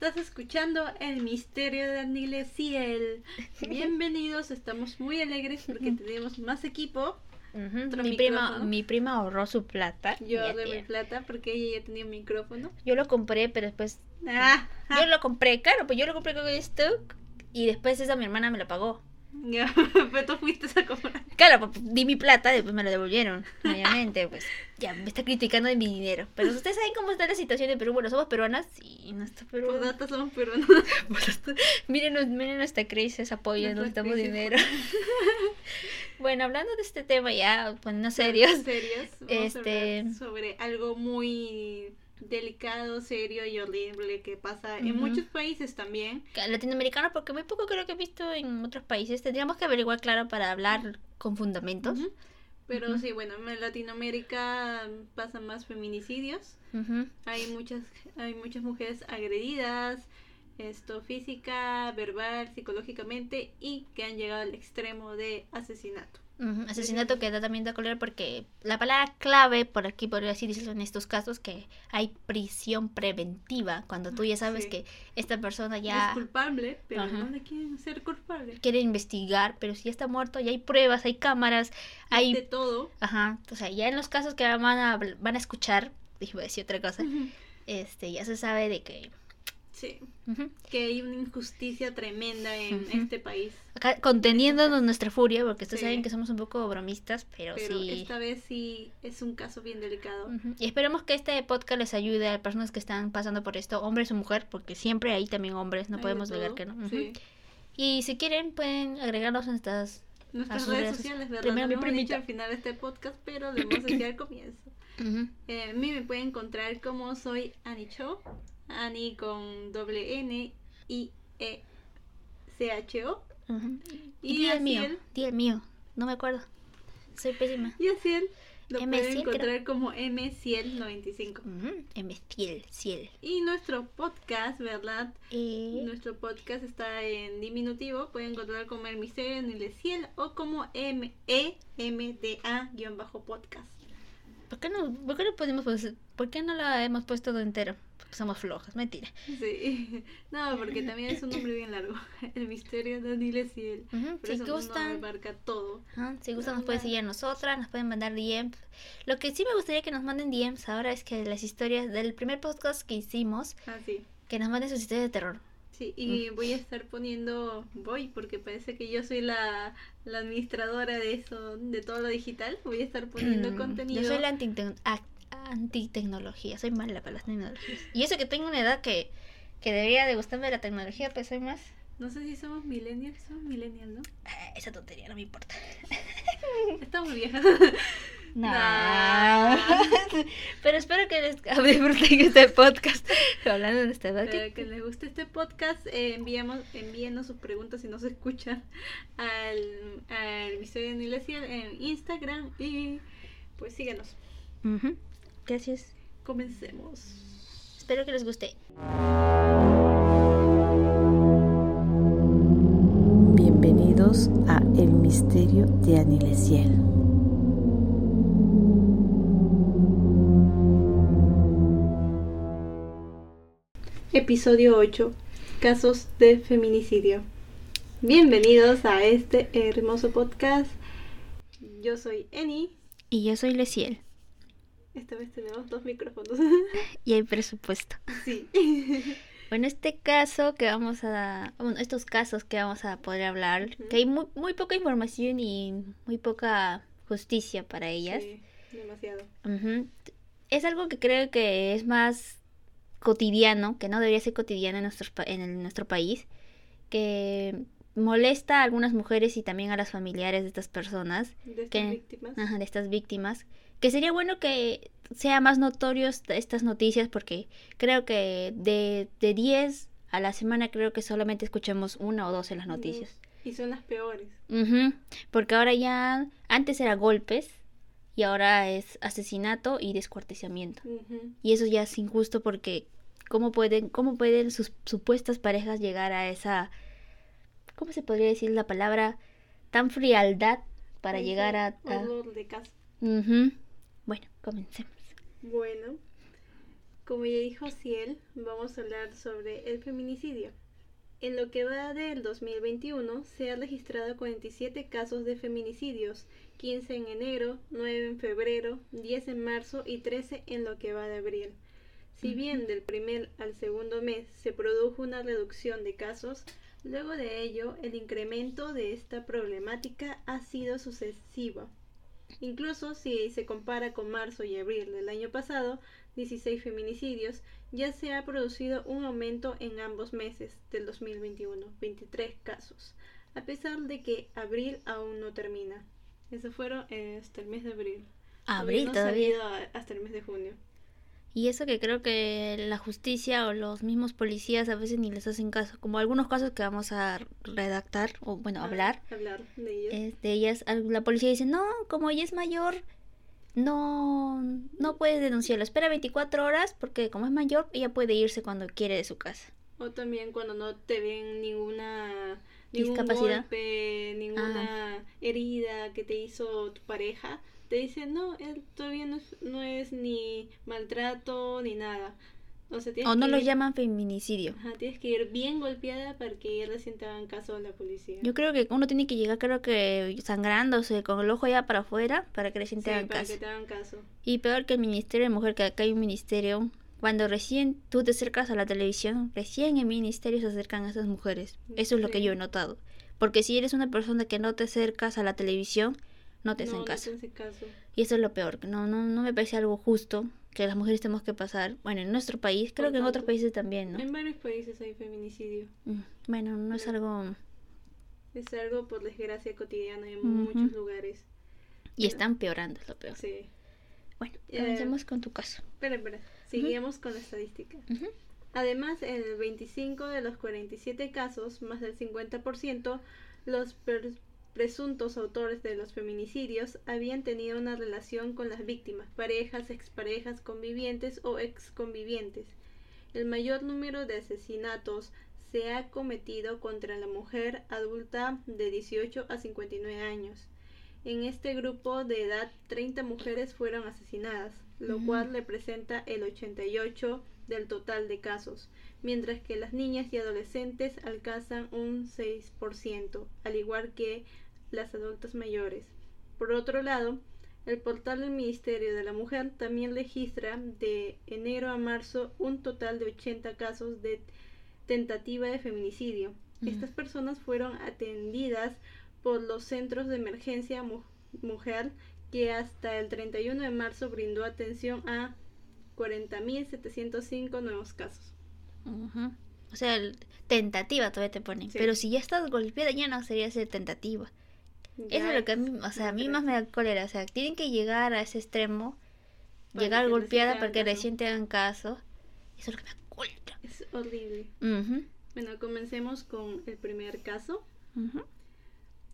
Estás escuchando El Misterio de Anile Ciel. Bienvenidos, estamos muy alegres porque tenemos más equipo. Mi prima, mi prima ahorró su plata. Yo ahorré mi plata porque ella ya tenía un micrófono. Yo lo compré, pero después. Ah, yo lo compré, claro, pues yo lo compré con esto. Y después esa mi hermana me lo pagó. Ya, pero tú fuiste a comprar. Claro, pues, di mi plata, después me lo devolvieron. Obviamente, pues ya me está criticando de mi dinero. Pero ustedes saben cómo está la situación de Perú. Bueno, somos peruanas y no está Perú. Por datos somos peruanas. miren, miren nuestra crisis, apoyo, necesitamos dinero. bueno, hablando de este tema ya, pues no serios. Serios. este... sobre algo muy delicado, serio y horrible que pasa en muchos países también. Latinoamericano, porque muy poco creo que he visto en otros países. Tendríamos que averiguar, claro, para hablar con fundamentos. Pero sí, bueno, en Latinoamérica pasan más feminicidios. Hay muchas hay muchas mujeres agredidas, esto física, verbal, psicológicamente y que han llegado al extremo de asesinato. Asesinato que da también de cólera porque la palabra clave por aquí podría decir en estos casos que hay prisión preventiva cuando tú ya sabes que esta persona ya es culpable pero no le quieren ser culpable quiere investigar pero si ya está muerto ya hay pruebas hay cámaras hay de todo. Ajá o sea ya en los casos que van a van a escuchar voy a decir otra cosa este ya se sabe de que Sí. Que hay una injusticia tremenda en este país. Acá conteniéndonos nuestra furia, porque ustedes saben que somos un poco bromistas, pero, pero sí. Esta vez sí es un caso bien delicado. Y esperemos que este podcast les ayude a personas que están pasando por esto, hombres o mujeres, porque siempre hay también hombres, no podemos negar que no. Y si quieren, pueden agregarnos en estas nuestras redes sociales, ¿verdad? Primero no mi dicho al final de este podcast, pero lo hemos decir al comienzo. Eh, a mí me pueden encontrar como soy Anicho Ani con doble N I E C H O. Y, el mío, di el mío, no me acuerdo. Soy pésima. Y así lo M pueden encontrar como M Ciel 95. M Ciel, Ciel. Y nuestro podcast, ¿verdad? Nuestro podcast está en diminutivo. Pueden encontrar como El Misterio en el Ciel o como M E M D A guion bajo podcast. ¿Por qué no, por qué no podemos, por qué no la hemos puesto todo entero? Somos flojas, mentira. Sí, no, porque también es un nombre bien largo. El misterio de Aniles y él. si gustan, abarca todo. si gustan, nos pueden seguir a nosotras, nos pueden mandar DMs. Lo que sí me gustaría que nos manden DMs ahora es que las historias del primer podcast que hicimos, ah, que nos manden sus historias de terror. Sí, y voy a estar poniendo, voy, porque parece que yo soy la, la administradora de eso, de todo lo digital. Voy a estar poniendo contenido. Yo soy la antitecnología, soy mala para las tecnologías. Y eso que tengo una edad que, que debería de gustarme la tecnología, pero soy más... No sé si somos millennials, somos millennials, ¿no? Ah, esa tontería no me importa. Estamos viejas. No. Pero espero que les disfruten este podcast. Hablando de esta edad. que les guste este podcast, eh, enviamos, envíenos sus preguntas si no se escuchan al, al episodio de Iglesia en Instagram y pues Gracias. Comencemos. Espero que les guste. Bienvenidos a El Misterio de Anilesiel. Episodio 8. Casos de feminicidio. Bienvenidos a este hermoso podcast. Yo soy Eni. Y yo soy Leciel. Esta vez tenemos dos micrófonos. y hay presupuesto. Sí. Bueno, este caso que vamos a... Bueno, estos casos que vamos a poder hablar, que hay muy, muy poca información y muy poca justicia para ellas. Sí, demasiado. Es algo que creo que es más cotidiano, que no debería ser cotidiano en nuestro, en nuestro país, que molesta a algunas mujeres y también a las familiares de estas personas. De estas víctimas. Ajá, de estas víctimas que sería bueno que sea más notorios estas noticias porque creo que de, de 10 a la semana creo que solamente escuchamos una o dos en las noticias. Y son las peores. Porque ahora ya, antes era golpes y ahora es asesinato y descuartizamiento. Y eso ya es injusto porque ¿cómo pueden, cómo pueden sus supuestas parejas llegar a esa, ¿cómo se podría decir la palabra? Tan frialdad para llegar a... a... de casa. Bueno, comencemos. Bueno, Como ya dijo Ciel, vamos a hablar sobre el feminicidio. En lo que va del 2021, se han registrado 47 casos de feminicidios, 15 en enero, 9 en febrero, 10 en marzo y 13 en lo que va de abril. Si bien del primer al segundo mes se produjo una reducción de casos, luego de ello el incremento de esta problemática ha sido sucesivo. Incluso si se compara con marzo y abril del año pasado, 16 feminicidios, ya se ha producido un aumento en ambos meses del 2021, 23 casos, a pesar de que abril aún no termina. Eso fueron eh, hasta el mes de abril. Abril no todavía. hasta el mes de junio. Y eso que creo que la justicia o los mismos policías a veces ni les hacen caso. Como algunos casos que vamos a redactar o, bueno, Ah, hablar. Hablar de es de ellas, la policía dice, no, como ella es mayor, no, no puedes denunciarla. Espera 24 horas porque como es mayor, ella puede irse cuando quiere de su casa. O también cuando no te ven ninguna ningún Discapacidad. golpe, ninguna herida que te hizo tu pareja, te dicen, no, él todavía no es, no es ni maltrato ni nada. O sea, O no que lo ir- llaman feminicidio. Ajá, tienes que ir bien golpeada para que recién te hagan caso a la policía. Yo creo que uno tiene que llegar, creo que sangrándose, con el ojo ya para afuera, para que recién te Sí, hagan para caso. que te hagan caso. Y peor que el Ministerio de Mujer, que acá hay un ministerio. Cuando recién tú te acercas a la televisión, recién en ministerio se acercan a esas mujeres. Eso es lo que yo he notado. Porque si eres una persona que no te acercas a la televisión, no te no, hacen no caso. te hacen caso. Y eso es lo peor. No, no, no me parece algo justo que las mujeres tenemos que pasar. Bueno, en nuestro país, creo Por que en otros tanto. países también, ¿no? En varios países hay feminicidio. Mm, Bueno, no es algo... Es algo por desgracia cotidiana en Ujú. muchos lugares. Y están peorando, es lo peor. Sí. Bueno, Eh, comencemos con tu caso. Espera, espera. Seguimos con la estadística. Ujú. Además, en el 25 de los 47 casos, más del 50%, los per- presuntos autores de los feminicidios habían tenido una relación con las víctimas, parejas, exparejas, convivientes o exconvivientes. El mayor número de asesinatos se ha cometido contra la mujer adulta de 18 a 59 años. En este grupo de edad, 30 mujeres fueron asesinadas, lo cual representa el 88 del total de casos, mientras que las niñas y adolescentes alcanzan un 6%, al igual que las adultas mayores. Por otro lado, el portal del Ministerio de la Mujer también registra de enero a marzo un total de 80 casos de tentativa de feminicidio. Estas personas fueron atendidas por los centros de emergencia mu- mujer que hasta el 31 de marzo brindó atención a 40.705 nuevos casos. O sea, el- tentativa todavía te ponen. Sí. Pero si ya estás golpeada, ya no sería ser tentativa. Eso es lo que a mí, o sea, a mí más me da cólera. O sea, tienen que llegar a ese extremo, Para llegar golpeada para que recién te hagan caso. Eso es lo que me da cólera. Es horrible. Bueno, comencemos con el primer caso.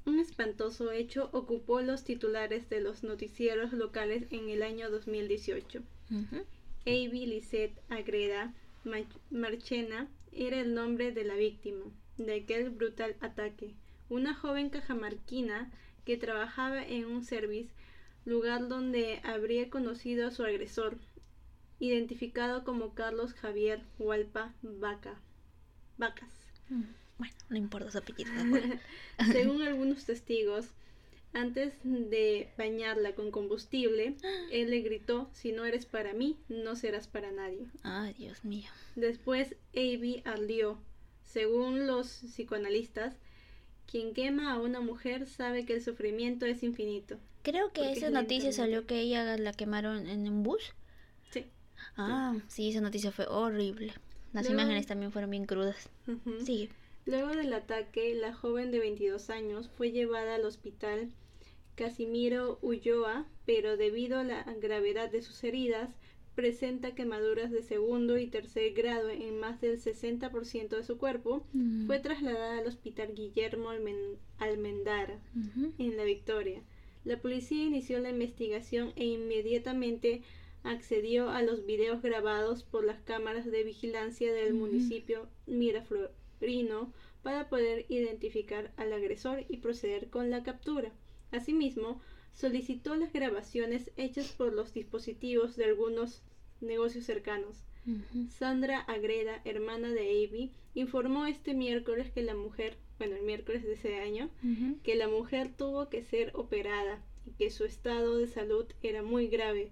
Un espantoso hecho ocupó los titulares de los noticieros locales en el año 2018. Ujú. Avi Lisette Agreda Marchena era el nombre de la víctima de aquel brutal ataque. Una joven cajamarquina que trabajaba en un service, lugar donde habría conocido a su agresor, identificado como Carlos Javier Hualpa Vaca. Vacas. Mm, Bueno, no importa su apellido. Según algunos testigos, antes de bañarla con combustible, él le gritó, si no eres para mí, no serás para nadie. Ay, Dios mío. Después, Avi ardió. Según los psicoanalistas, quien quema a una mujer sabe que el sufrimiento es infinito. Creo que esa es noticia salió que ella la quemaron en un bus. Sí. Ah, sí, esa noticia fue horrible. Las Luego- imágenes también fueron bien crudas. Sí. Luego del ataque, la joven de 22 años fue llevada al hospital Casimiro Ulloa, pero debido a la gravedad de sus heridas, presenta quemaduras de segundo y tercer grado en más del 60% de su cuerpo. Fue trasladada al hospital Guillermo Almen- Almendara, en La Victoria. La policía inició la investigación e inmediatamente accedió a los videos grabados por las cámaras de vigilancia del municipio Miraflorino para poder identificar al agresor y proceder con la captura. Asimismo, solicitó las grabaciones hechas por los dispositivos de algunos negocios cercanos. Sandra Agreda, hermana de Avi, informó este miércoles que la mujer, bueno, el miércoles de ese año, que la mujer tuvo que ser operada y que su estado de salud era muy grave.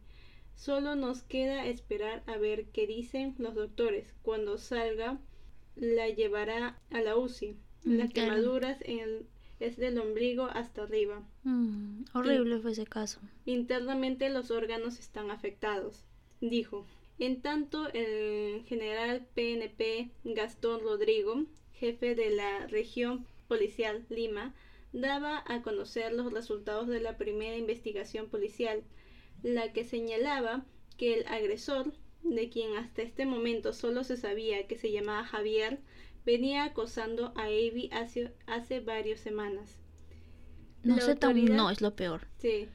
Solo nos queda esperar a ver qué dicen los doctores. Cuando salga, la llevará a la UCI. Mm, Las quemaduras en es del ombligo hasta arriba. Mm, horrible fue ese caso. Internamente los órganos están afectados, dijo. En tanto, el general PNP Gastón Rodrigo, jefe de la región policial Lima, daba a conocer los resultados de la primera investigación policial, la que señalaba que el agresor, de quien hasta este momento solo se sabía que se llamaba Javier, venía acosando a Avi hace, hace varias semanas. No sé no, es lo peor. Sí.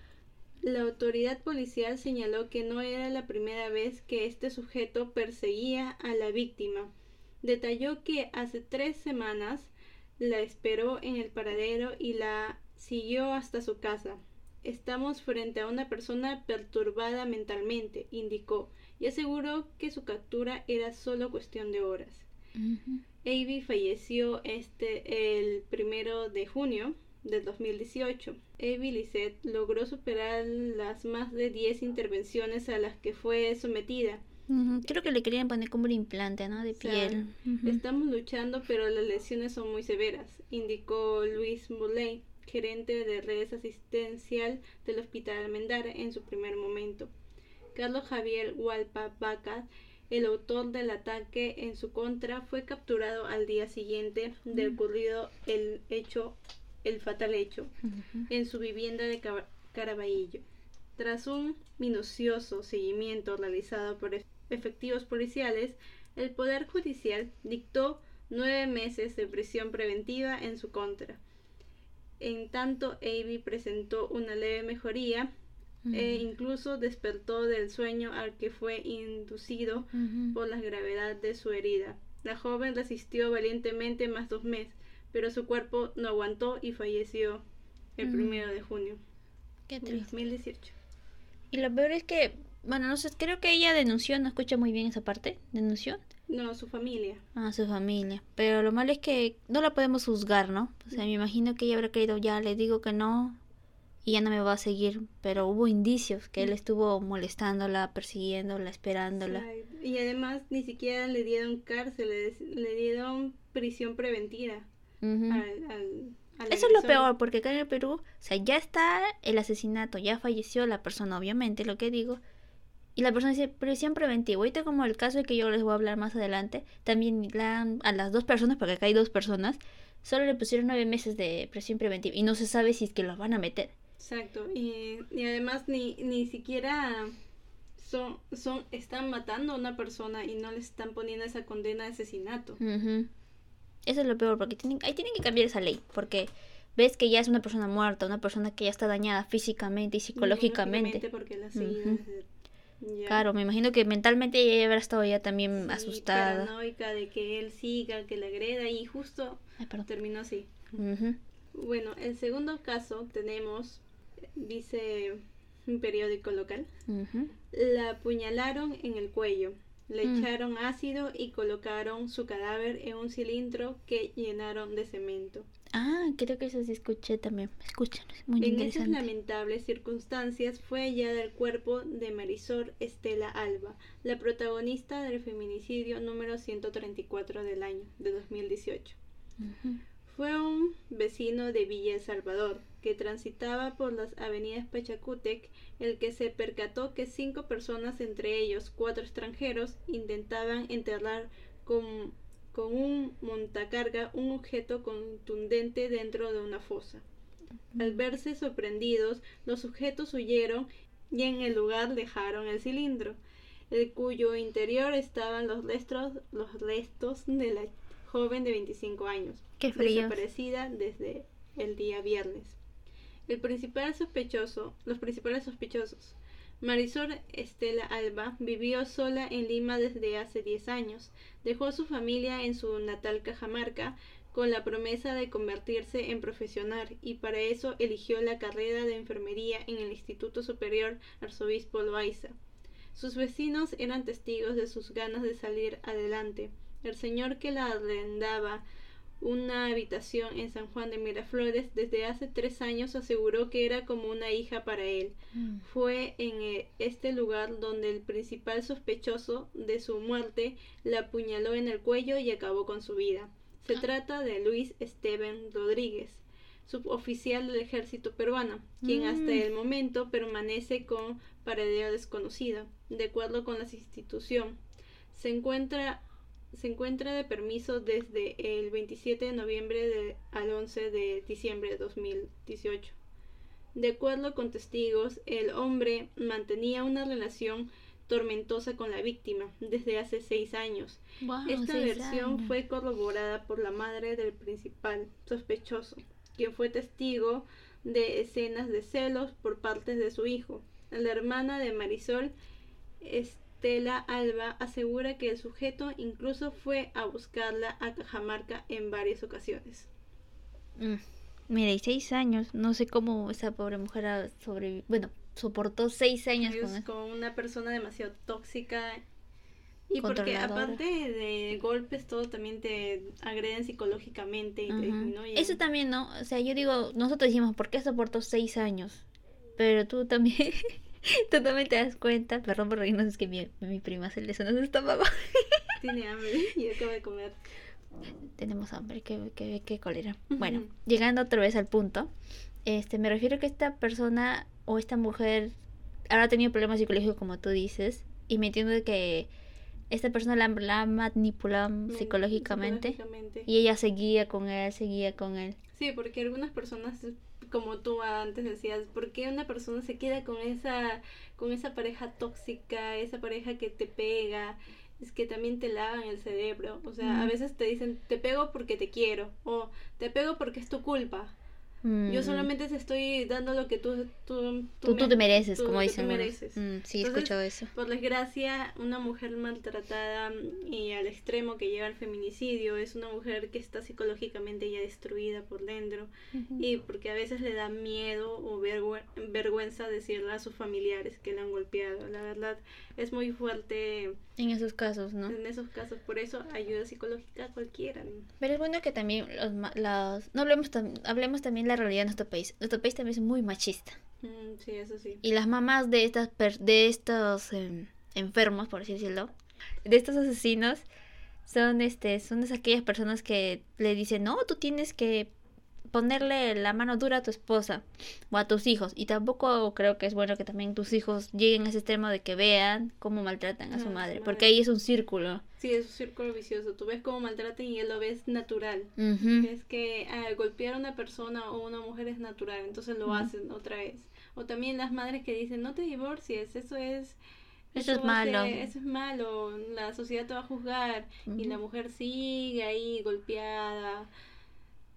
La autoridad policial señaló que no era la primera vez que este sujeto perseguía a la víctima. Detalló que hace tres semanas la esperó en el paradero y la siguió hasta su casa. Estamos frente a una persona perturbada mentalmente, indicó, y aseguró que su captura era solo cuestión de horas. Avi falleció este el primero de junio del 2018. Avi Lisset logró superar las más de 10 intervenciones a las que fue sometida. Creo que le querían poner como un implante, ¿no? De piel. Estamos luchando, pero las lesiones son muy severas, indicó Luis Moulay, gerente de redes asistencial del Hospital Almendara en su primer momento. Carlos Javier Hualpa Vaca el autor del ataque en su contra fue capturado al día siguiente de ocurrido el hecho, el fatal hecho, en su vivienda de Caraballo. Tras un minucioso seguimiento realizado por efectivos policiales, el Poder Judicial dictó nueve meses de prisión preventiva en su contra. En tanto, Avi presentó una leve mejoría e incluso despertó del sueño al que fue inducido por la gravedad de su herida. La joven resistió valientemente más dos meses, pero su cuerpo no aguantó y falleció el primero de junio Qué de 2018. Y lo peor es que, bueno, no sé, creo que ella denunció, no escucha muy bien esa parte, denunció. No, su familia. Ah, su familia. Pero lo malo es que no la podemos juzgar, ¿no? O sea, me imagino que ella habrá creído, ya le digo que no, y ya no me va a seguir, pero hubo indicios que él estuvo molestándola, persiguiéndola, esperándola. Y además ni siquiera le dieron cárcel, le, dieron prisión preventiva. Eso es lo peor, porque acá en el Perú, o sea, ya está el asesinato, ya falleció la persona, obviamente, lo que digo. Y la persona dice prisión preventiva. Ahorita como el caso que yo les voy a hablar más adelante, también la, a las dos personas, porque acá hay dos personas, solo le pusieron nueve meses de prisión preventiva y no se sabe si es que los van a meter. Exacto, y, además ni, ni siquiera son, son, están matando a una persona y no le están poniendo esa condena de asesinato. Eso es lo peor, porque tienen, ahí tienen que cambiar esa ley, porque ves que ya es una persona muerta, una persona que ya está dañada físicamente y psicológicamente. Porque la Claro, me imagino que mentalmente ella habrá estado ya también asustada. Paranoica de que él siga, que la agreda y justo terminó así. Bueno, el segundo caso tenemos dice un periódico local, la apuñalaron en el cuello, le mm. echaron ácido y colocaron su cadáver en un cilindro que llenaron de cemento. Ah, creo que eso sí escuché también. Escuchan, muy en esas lamentables circunstancias fue hallada el cuerpo de Marisol Estela Alba, la protagonista del feminicidio número 134 del año de 2018. Fue un vecino de Villa El Salvador, que transitaba por las avenidas Pachacútec, el que se percató que cinco personas, entre ellos cuatro extranjeros, intentaban enterrar con, con un montacarga un objeto contundente dentro de una fosa. Al verse sorprendidos, los sujetos huyeron y en el lugar dejaron el cilindro, en cuyo interior estaban los restos, los restos de la joven de 25 años, Qué desaparecida desde el día viernes. El principal sospechoso, los principales sospechosos. Marisol Estela Alba vivió sola en Lima desde hace 10 años. Dejó a su familia en su natal Cajamarca con la promesa de convertirse en profesional y para eso eligió la carrera de enfermería en el Instituto Superior Arzobispo Loaiza. Sus vecinos eran testigos de sus ganas de salir adelante. El señor que la arrendaba una habitación en San Juan de Miraflores desde hace tres años aseguró que era como una hija para él. Mm. Fue en eh, este lugar donde el principal sospechoso de su muerte la apuñaló en el cuello y acabó con su vida. Se Ah. trata de Luis Esteban Rodríguez, suboficial del ejército peruano, quien hasta Mm. el momento permanece con paradero desconocido. De acuerdo con la institución, se encuentra se encuentra de permiso desde el 27 de noviembre de- al 11 de diciembre de 2018. De acuerdo con testigos, el hombre mantenía una relación tormentosa con la víctima desde hace seis años. Wow, Esta seis versión años. fue corroborada por la madre del principal sospechoso, quien fue testigo de escenas de celos por parte de su hijo. La hermana de Marisol, Estela Alba, asegura que el sujeto incluso fue a buscarla a Cajamarca en varias ocasiones. Mm. Mira, y seis años. No sé cómo esa pobre mujer ha sobrevivido. Bueno, soportó seis años con una persona demasiado tóxica y porque aparte de golpes todo también te agreden psicológicamente y te. Eso también, ¿no? O sea, yo digo, nosotros decimos, ¿por qué soportó seis años? Pero tú también, tú también te das cuenta, perdón por reírnos, es que mi, mi prima se le sonó su estómago. Tiene hambre y acaba de comer. Tenemos hambre, qué, qué, qué cólera. Bueno, llegando otra vez al punto, este, me refiero a que esta persona o esta mujer ahora ha tenido problemas psicológicos, como tú dices, y me entiendo de que esta persona la, la psicológicamente. y ella seguía con él, seguía con él. Sí, porque algunas personas, como tú antes decías, ¿por qué una persona se queda con esa, con esa pareja tóxica, esa pareja que te pega? Es que también te lavan el cerebro. O sea, a veces te dicen, te pego porque te quiero, o te pego porque es tu culpa. Mm, Yo solamente te estoy dando lo que tú, tú, Tú, tú me- te mereces, como dicen mereces. Mm, sí, escuchado eso. Por desgracia, una mujer maltratada mm, y al extremo que llega al feminicidio es una mujer que está psicológicamente ya destruida por dentro y porque a veces le da miedo o vergüe- vergüenza decirle a sus familiares que la han golpeado. La verdad es muy fuerte En esos casos, ¿no? en esos casos, por eso ayuda psicológica a cualquiera. ¿no? Pero es bueno que también los, los- no hablemos, tam- hablemos también la realidad de nuestro país. Nuestro país también es muy machista. Mm, sí, eso sí. Y las mamás de estas per- de estos em, enfermos, por así decirlo, de estos asesinos, son este, son de aquellas personas que le dicen, no, tú tienes que ponerle la mano dura a tu esposa o a tus hijos. Y tampoco creo que es bueno que también tus hijos lleguen a ese extremo de que vean cómo maltratan a Ah, su su madre. madre. Porque ahí es un círculo. Sí, es un círculo vicioso. Tú ves cómo maltratan y él lo ves natural. Es que ah, golpear a una persona o una mujer es natural, entonces lo hacen otra vez. O también las madres que dicen, no te divorcies, eso es... Eso es va a malo. ser- eso es malo, la sociedad te va a juzgar. Y la mujer sigue ahí golpeada,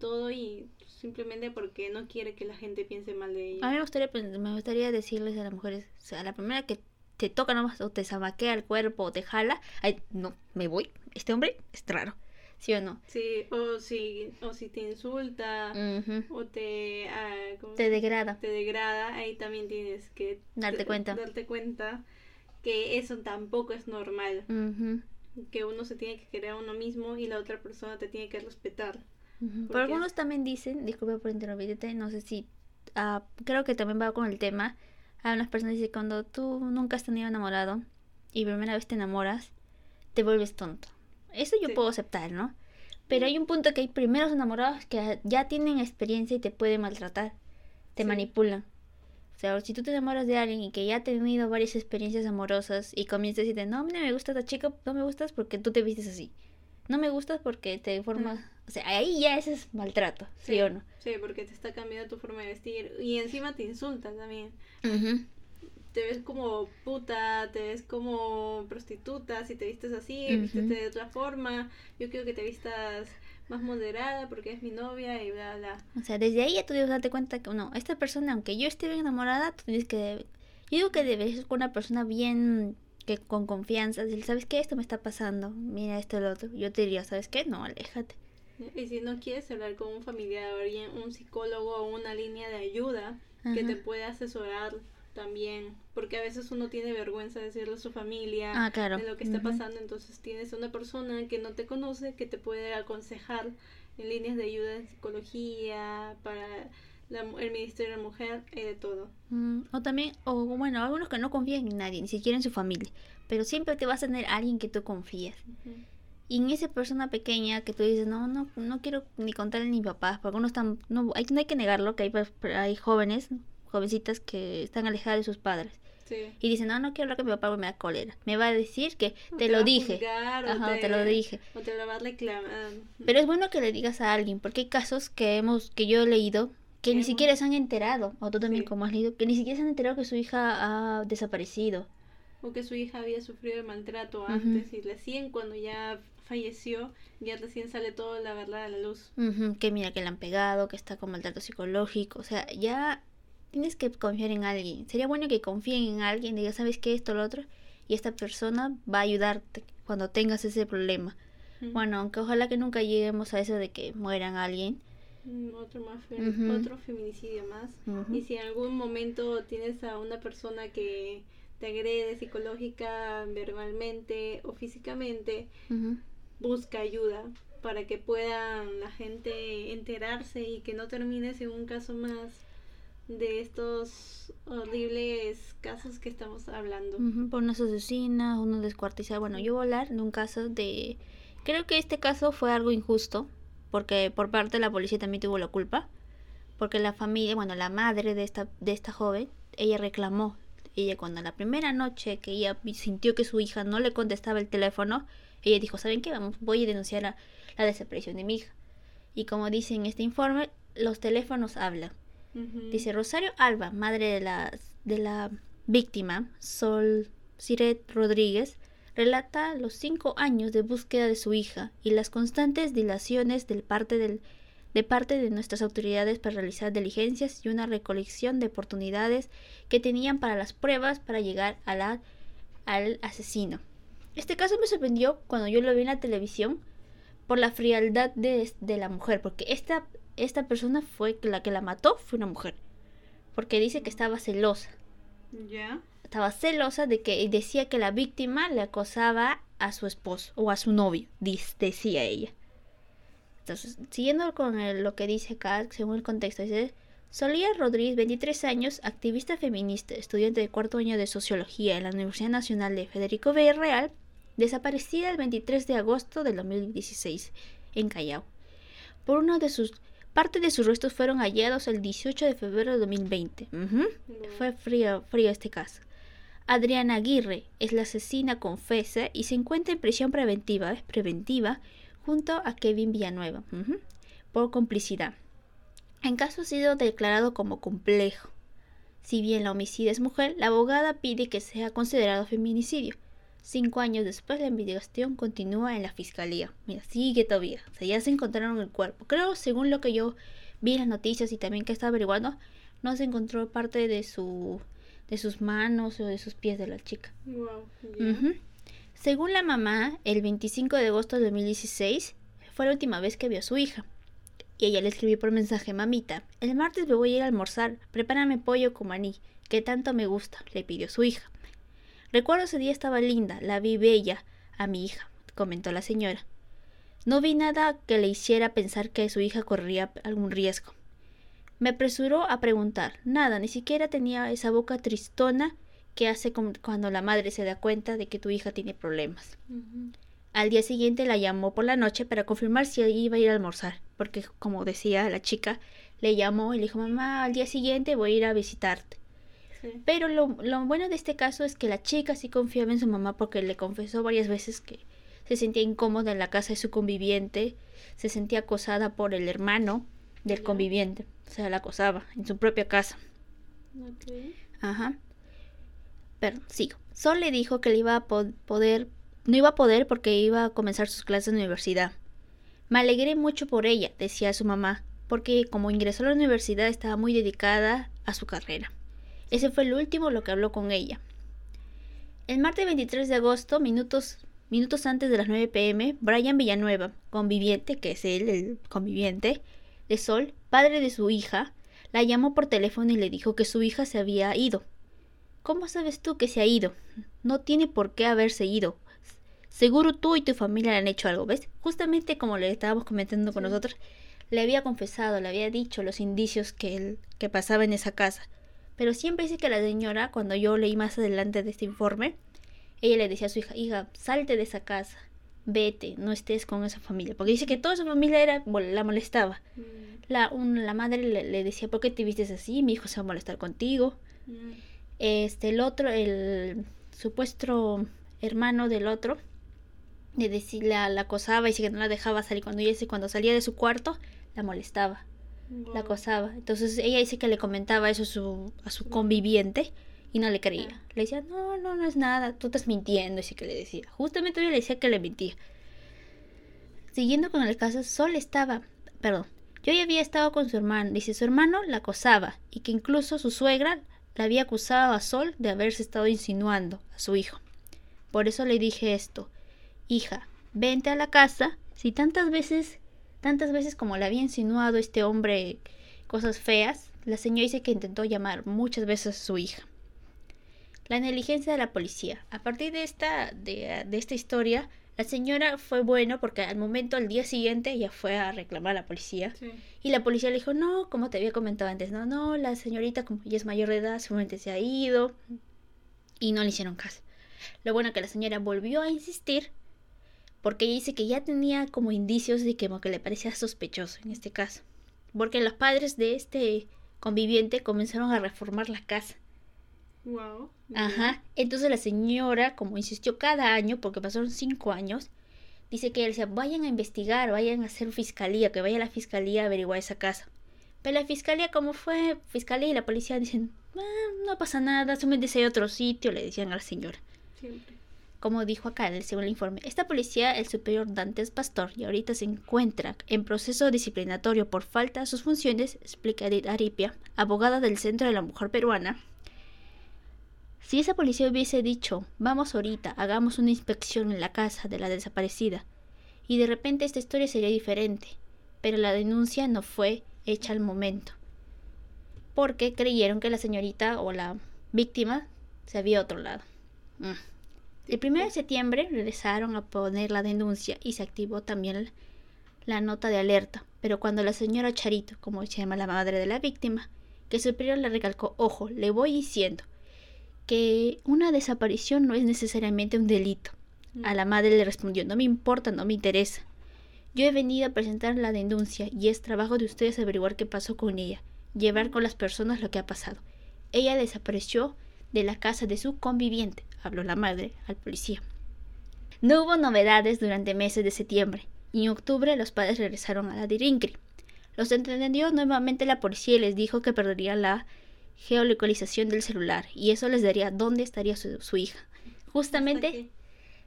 todo y simplemente porque no quiere que la gente piense mal de A ella. mí me gustaría, me gustaría decirles a las mujeres, o sea, la primera que te toca nomás o te zamaquea el cuerpo o te jala, ay, no, me voy, este hombre es raro, ¿sí o no? Sí, o si, o si te insulta Ujú. o te, ah, ¿cómo Te degrada. te degrada, ahí también tienes que Darte te- cuenta. darte cuenta que eso tampoco es normal, Ujú, que uno se tiene que querer a uno mismo y la otra persona te tiene que respetar. Ujú. ¿Por Pero algunos también dicen, disculpa por interrumpirte, no sé si, ah, creo que también va con el tema, a unas personas dicen, cuando tú nunca has tenido enamorado y primera vez te enamoras, te vuelves tonto. Eso yo Sí. puedo aceptar, ¿no? Pero hay un punto que hay primeros enamorados que ya tienen experiencia y te pueden maltratar, te Sí. manipulan. O sea, si tú te enamoras de alguien y que ya ha tenido varias experiencias amorosas y comienzas a decirte, no, a mí no me gusta esta chica, no me gustas porque tú te vistes así. No me gustas porque te formas... O sea, ahí ya ese es maltrato, ¿sí, o no? Sí, porque te está cambiando tu forma de vestir y encima te insulta también. Te ves como puta, te ves como prostituta, si te vistes así, Ujú. vístete de otra forma. Yo quiero que te vistas más moderada porque es mi novia y bla, bla. O sea, desde ahí ya tú debes darte cuenta que, no, esta persona, aunque yo esté bien enamorada, tú tienes que... Yo digo que debes ser una persona bien, que con confianza, decir, ¿sabes qué? Esto me está pasando, mira esto y lo otro. Yo te diría, ¿sabes qué? No, aléjate. Y si no quieres hablar con un familiar, alguien, un psicólogo o una línea de ayuda que te puede asesorar también, porque a veces uno tiene vergüenza de decirle a su familia ah, claro. de lo que está pasando, entonces tienes una persona que no te conoce que te puede aconsejar en líneas de ayuda en psicología, para el Ministerio de la Mujer y de todo. Mm, o también, o bueno, algunos que no confían en nadie, ni siquiera en su familia, pero siempre te vas a tener alguien que tú confías. Y en esa persona pequeña que tú dices, no, no, no quiero ni contarle a mi papá, porque uno están, no hay, no hay que negarlo, que hay, hay jóvenes, jovencitas que están alejadas de sus padres. Y dicen, no, no quiero hablar con mi papá me da cólera. Me va a decir que te, lo dije. Ajá, te, lo dije. O te lo va a reclamar. Pero es bueno que le digas a alguien, porque hay casos que hemos, que yo he leído, que ni siquiera se han enterado, o tú también como has leído, que ni siquiera se han enterado que su hija ha desaparecido. O que su hija había sufrido de maltrato antes y recién cuando ya falleció, ya recién sale toda la verdad a la luz. Que mira que le han pegado, que está con maltrato psicológico, o sea, ya tienes que confiar en alguien. Sería bueno que confíen en alguien, diga, ¿sabes qué? Esto, lo otro. Y esta persona va a ayudarte cuando tengas ese problema. Bueno, aunque ojalá que nunca lleguemos a eso de que mueran alguien. Mm, otro, más otro feminicidio más. Y si en algún momento tienes a una persona que te agrede psicológica, verbalmente o físicamente, busca ayuda para que puedan la gente enterarse y que no termines en un caso más de estos horribles casos que estamos hablando. por unas asesinas, uno descuartizado. Bueno, yo voy a hablar de un caso de... Creo que este caso fue algo injusto, porque por parte de la policía también tuvo la culpa, porque la familia, bueno, la madre de esta, de esta joven, ella reclamó, ella cuando la primera noche que ella sintió que su hija no le contestaba el teléfono, ella dijo, ¿saben qué? Vamos, voy a denunciar la, la desaparición de mi hija. Y como dice en este informe, los teléfonos hablan. Dice Rosario Alba, madre de la, de la víctima, Sol Siret Rodríguez, relata los cinco años de búsqueda de su hija y las constantes dilaciones del parte del, de parte de nuestras autoridades para realizar diligencias y una recolección de oportunidades que tenían para las pruebas para llegar a la, al asesino. Este caso me sorprendió cuando yo lo vi en la televisión por la frialdad de, de la mujer, porque esta esta persona fue la que la mató, fue una mujer. Porque dice que estaba celosa. ¿Ya? Estaba celosa de que decía que la víctima le acosaba a su esposo o a su novio, decía ella. Entonces, siguiendo con lo que dice acá, según el contexto, dice, Solía Rodríguez, 23 años, activista feminista, estudiante de cuarto año de Sociología en la Universidad Nacional de Federico Villarreal, desaparecida el 23 de agosto del 2016 en Callao. Por uno de sus Parte de sus restos fueron hallados el 18 de febrero de 2020. Fue frío, frío este caso. Adriana Aguirre es la asesina confesa y se encuentra en prisión preventiva, preventiva junto a Kevin Villanueva por complicidad. En caso ha sido declarado como complejo. Si bien la homicida es mujer, la abogada pide que sea considerado feminicidio. Cinco años después, la investigación continúa en la fiscalía. Mira, sigue todavía. O sea, ya se encontraron el cuerpo. Creo, según lo que yo vi en las noticias y también que estaba averiguando, no se encontró parte de su de sus manos o de sus pies de la chica. Según la mamá, el 25 de agosto de 2016 fue la última vez que vio a su hija. Y ella le escribió por mensaje, mamita, el martes me voy a ir a almorzar, prepárame pollo con maní, que tanto me gusta, le pidió su hija. Recuerdo ese día estaba linda, la vi bella a mi hija, comentó la señora. No vi nada que le hiciera pensar que su hija corría algún riesgo. Me apresuró a preguntar. Nada, ni siquiera tenía esa boca tristona que hace cuando la madre se da cuenta de que tu hija tiene problemas. Al día siguiente la llamó por la noche para confirmar si iba a ir a almorzar, porque como decía la chica, le llamó y le dijo, mamá, al día siguiente voy a ir a visitarte. Pero lo, bueno de este caso es que la chica sí confiaba en su mamá porque le confesó varias veces que se sentía incómoda en la casa de su conviviente, se sentía acosada por el hermano del conviviente, o sea, la acosaba en su propia casa. Ajá. Pero sigo. Sol le dijo que le iba a poder, no iba a poder porque iba a comenzar sus clases en la universidad. Me alegré mucho por ella, decía su mamá, porque como ingresó a la universidad estaba muy dedicada a su carrera. Ese fue el último lo que habló con ella. El martes 23 de agosto, minutos, minutos antes de las 9 pm, Brian Villanueva, conviviente, que es él, el conviviente de Sol, padre de su hija, la llamó por teléfono y le dijo que su hija se había ido, ¿Cómo sabes tú que se ha ido? No tiene por qué haberse ido. Seguro tú y tu familia le han hecho algo, ¿ves? Justamente como le estábamos comentando con nosotros, le había confesado, le había dicho los indicios que, él, que pasaba en esa casa. Pero siempre dice que la señora, cuando yo leí más adelante de este informe, ella le decía a su hija, hija, salte de esa casa, vete, no estés con esa familia. Porque dice que toda su familia era, la molestaba. Mm. La, la madre le, decía, ¿por qué te vistes así? Mi hijo se va a molestar contigo. Mm. Este, el otro, el supuesto hermano del otro, le decía, la, acosaba y que no la dejaba salir. Cuando ella cuando salía de su cuarto, la molestaba, la acosaba. Entonces ella dice que le comentaba eso a su, a su conviviente y no le creía. Ah. Le decía, no, no, no es nada, tú estás mintiendo, así que le decía. Justamente ella le decía que le mentía. Siguiendo con el caso, Sol estaba, perdón, yo ya había estado con su hermano, dice, su hermano la acosaba y que incluso su suegra la había acusado a Sol de haberse estado insinuando a su hijo. Por eso le dije esto, hija, vente a la casa, si tantas veces, tantas veces como le había insinuado este hombre cosas feas, la señora dice que intentó llamar muchas veces a su hija. La negligencia de la policía. A partir de esta, de, esta historia, la señora fue bueno porque al momento, al día siguiente, ella fue a reclamar a la policía. Y la policía le dijo, no, como te había comentado antes, no, no, la señorita como ella es mayor de edad, seguramente se ha ido. Y no le hicieron caso. Lo bueno que la señora volvió a insistir porque ella dice que ya tenía como indicios de que, como que le parecía sospechoso en este caso. Porque los padres de este conviviente comenzaron a reformar la casa. Wow. Ajá. Entonces la señora, como insistió cada año, porque pasaron cinco años, dice que ella decía, vayan a investigar, vayan a hacer fiscalía, que vaya a la fiscalía a averiguar esa casa. Pero la fiscalía, como fue fiscalía y la policía dicen, ah, no pasa nada, solamente hay otro sitio, le decían a la señora. Como dijo acá según el informe, esta policía, el superior Dantes Pastor, y ahorita se encuentra en proceso disciplinatorio por falta de sus funciones, explica Edith Aripia, abogada del Centro de la Mujer Peruana, si esa policía hubiese dicho, vamos ahorita, hagamos una inspección en la casa de la desaparecida, y de repente esta historia sería diferente, pero la denuncia no fue hecha al momento, porque creyeron que la señorita o la víctima se había otro lado. Mm. El 1 de septiembre regresaron a poner la denuncia y se activó también la nota de alerta, pero cuando la señora Charito, como se llama la madre de la víctima, que superior le recalcó, ojo, le voy diciendo, que una desaparición no es necesariamente un delito. A la madre le respondió, no me importa, no me interesa. Yo he venido a presentar la denuncia y es trabajo de ustedes averiguar qué pasó con ella, llevar con las personas lo que ha pasado. Ella desapareció de la casa de su conviviente, habló la madre al policía. No hubo novedades durante meses de septiembre y en octubre los padres regresaron a la Dirincri. Los entendió nuevamente la policía y les dijo que perderían la geolocalización del celular y eso les daría dónde estaría su, hija. Justamente,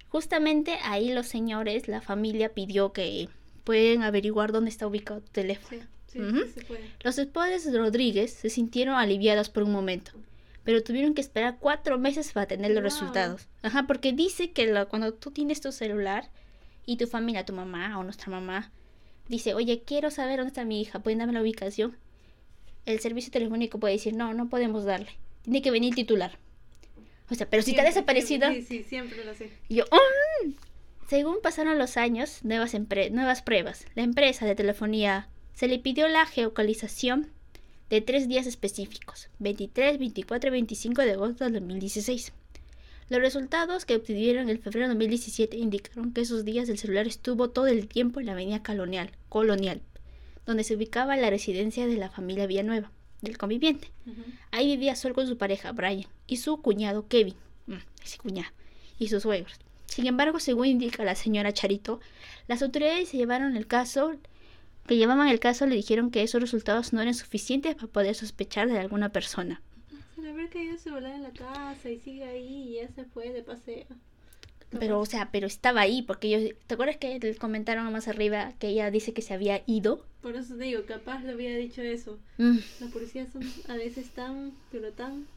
justamente ahí los señores, la familia pidió que pueden averiguar dónde está ubicado tu teléfono. Los esposos de Rodríguez se sintieron aliviados por un momento, pero tuvieron que esperar cuatro meses para tener los resultados. Ajá, porque dice que cuando tú tienes tu celular y tu familia, tu mamá o nuestra mamá, dice, oye, quiero saber dónde está mi hija, ¿pueden darme la ubicación? El servicio telefónico puede decir, no, no podemos darle. Tiene que venir titular. O sea, pero si está desaparecido... Sí, sí, siempre lo sé. yo, oh". según pasaron los años, nuevas, nuevas pruebas. La empresa de telefonía se le pidió la geocalización de tres días específicos, 23, 24 y 25 de agosto del 2016. Los resultados que obtuvieron en febrero de 2017 indicaron que esos días el celular estuvo todo el tiempo en la avenida Colonial, Colonial donde se ubicaba la residencia de la familia Villanueva, del conviviente. Ahí vivía Sol con su pareja, Brian, y su cuñado Kevin, mm, ese cuñado, y sus suegros. Sin embargo, según indica la señora Charito, las autoridades se llevaron el caso, que llevaban el caso le dijeron que esos resultados no eran suficientes para poder sospechar de alguna persona. Se haber caído su en la casa y sigue ahí y ya se fue de paseo. Pero, o sea, pero estaba ahí, porque yo, ¿te acuerdas que les comentaron más arriba que ella dice que se había ido? Por eso te digo, capaz le había dicho eso. Mm. Las policías son a veces tan, pero tan...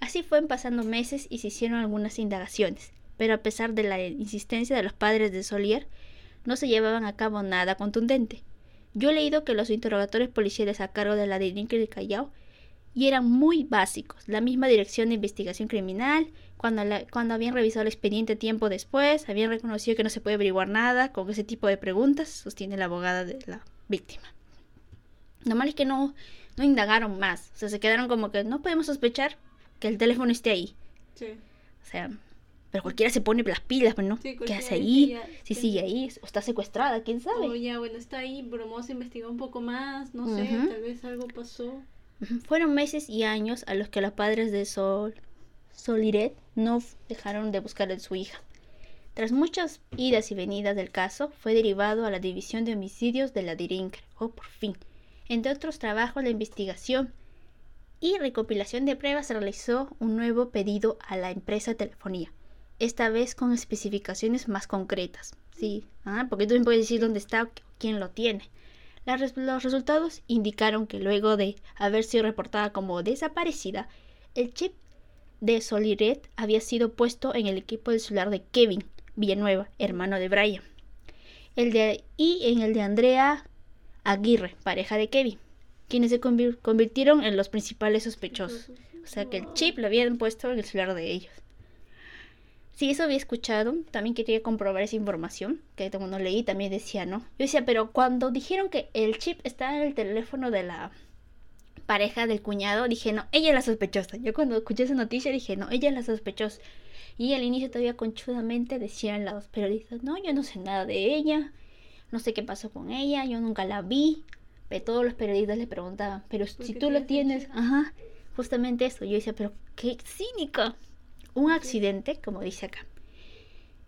Así fueron pasando meses y se hicieron algunas indagaciones, pero a pesar de la insistencia de los padres de Solier, no se llevaban a cabo nada contundente. Yo he leído que los interrogatorios policiales a cargo de la delinque de Callao y eran muy básicos. La misma dirección de investigación criminal, cuando, cuando habían revisado el expediente tiempo después, habían reconocido que no se puede averiguar nada con ese tipo de preguntas, sostiene la abogada de la víctima. Lo malo es que no, no indagaron más, o sea, se quedaron como que no podemos sospechar que el teléfono esté ahí. Sí. O sea, pero cualquiera se pone las pilas, pues, ¿no? ¿Qué hace ahí? si sigue ahí, o está secuestrada, quién sabe. O ya, bueno, está ahí, pero se investigó un poco más, no sé, tal vez algo pasó. Fueron meses y años a los que los padres de Sol, Soliret no dejaron de buscar a su hija. Tras muchas idas y venidas del caso, fue derivado a la División de Homicidios de la Dirinker, o por fin. Entre otros trabajos de investigación y recopilación de pruebas, realizó un nuevo pedido a la empresa de telefonía, esta vez con especificaciones más concretas. Sí, ah, porque tú me puedes decir dónde está o quién lo tiene los resultados indicaron que luego de haber sido reportada como desaparecida, el chip de Soliret había sido puesto en el equipo celular de Kevin Villanueva, hermano de Brian, el de, y en el de Andrea Aguirre, pareja de Kevin, quienes se convirtieron en los principales sospechosos. O sea que el chip lo habían puesto en el celular de ellos. Sí, eso había escuchado. También quería comprobar esa información que cuando leí también decía, ¿no? Yo decía, pero cuando dijeron que el chip está en el teléfono de la pareja del cuñado, dije, no, ella es la sospechosa. Yo cuando escuché esa noticia dije, no, ella es la sospechosa. Y al inicio todavía conchudamente decían los periodistas, no, yo no sé nada de ella, no sé qué pasó con ella, yo nunca la vi. Pero todos los periodistas le preguntaban, pero si tú lo tienes, ajá, justamente eso. Yo decía, pero qué cínica un accidente, como dice acá.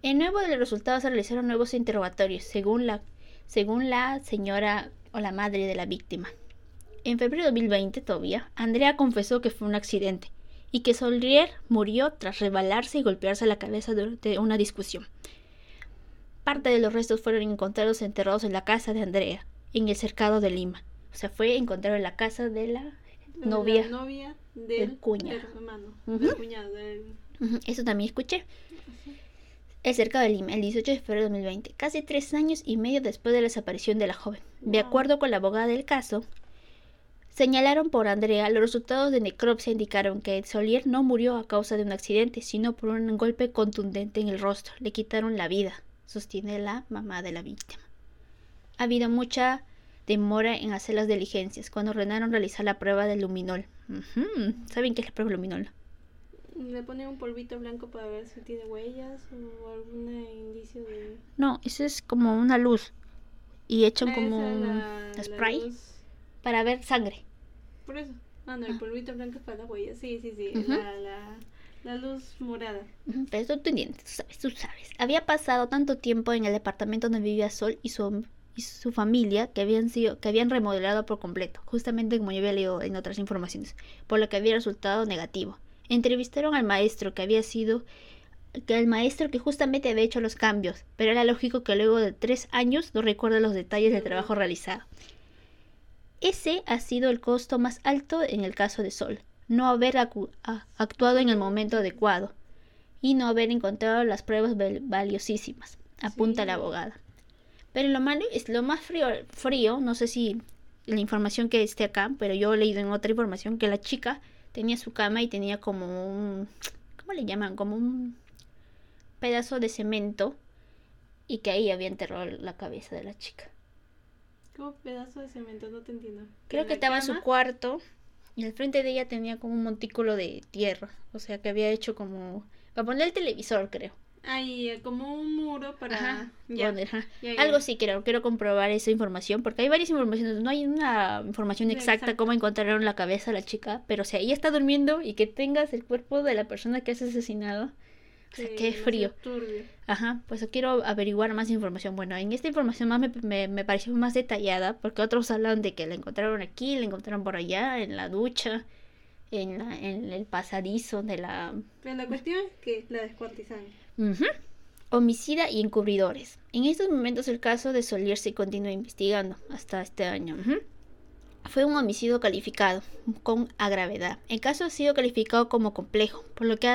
En nuevo de los resultados se realizaron nuevos interrogatorios, según la, según la señora o la madre de la víctima. En febrero de 2020 todavía, Andrea confesó que fue un accidente y que Solrier murió tras rebalarse y golpearse la cabeza durante una discusión. Parte de los restos fueron encontrados enterrados en la casa de Andrea, en el cercado de Lima. O sea, fue encontrado en la casa de la novia, del, cuñado. Eso también escuché. El cercado de Lima, el 18 de febrero de 2020, casi tres años y medio después de la desaparición de la joven. De acuerdo con la abogada del caso, señalaron por Andrea, los resultados de necropsia indicaron que Solier no murió a causa de un accidente, sino por un golpe contundente en el rostro. Le quitaron la vida, sostiene la mamá de la víctima. Ha habido mucha demora en hacer las diligencias cuando ordenaron realizar la prueba del luminol. ¿Saben qué es la prueba del luminol? Le ponen un polvito blanco para ver si tiene huellas o algún indicio de... No, eso es como una luz. Y echan como un spray para ver sangre. Por eso. Ah, no, el ah. polvito blanco para las huellas. Sí, sí, sí. la, la, la, luz morada. Pero eso tú entiendes, tú sabes, tú sabes. Había pasado tanto tiempo en el departamento donde vivía Sol y su, y su familia que habían sido que habían remodelado por completo, justamente como yo había leído en otras informaciones, por lo que había resultado negativo. Entrevistaron al maestro que había sido que el maestro que justamente había hecho los cambios, pero era lógico que luego de tres años no recuerda los detalles del trabajo realizado. Ese ha sido el costo más alto en el caso de Sol, no haber actuado en el momento adecuado y no haber encontrado las pruebas valiosísimas, apunta la abogada. Pero lo malo es lo más frío, frío, no sé si la información que esté acá, pero yo he leído en otra información que la chica tenía su cama y tenía como un, ¿cómo le llaman? Como un pedazo de cemento y que ahí había enterrado la cabeza de la chica. ¿Cómo pedazo de cemento? No te entiendo. Creo que estaba en su cuarto y al frente de ella tenía como un montículo de tierra, o sea que había hecho como para poner el televisor, creo. Ahí, eh, como un muro para Algo sí quiero, quiero comprobar esa información, porque hay varias informaciones, no hay una información exacta cómo encontraron la cabeza de la chica, pero si ella está durmiendo y que tengas el cuerpo de la persona que has asesinado, o sea, qué frío. Ajá, pues quiero averiguar más información. Bueno, en esta información más me, me, pareció más detallada, porque otros hablan de que la encontraron aquí, la encontraron por allá, en la ducha, en, la, en el pasadizo de la... Pero la cuestión es que la descuartizaron. Homicida y encubridores. En estos momentos el caso de Solier se continúa investigando hasta este año. Fue un homicidio calificado con agravedad. El caso ha sido calificado como complejo, por lo que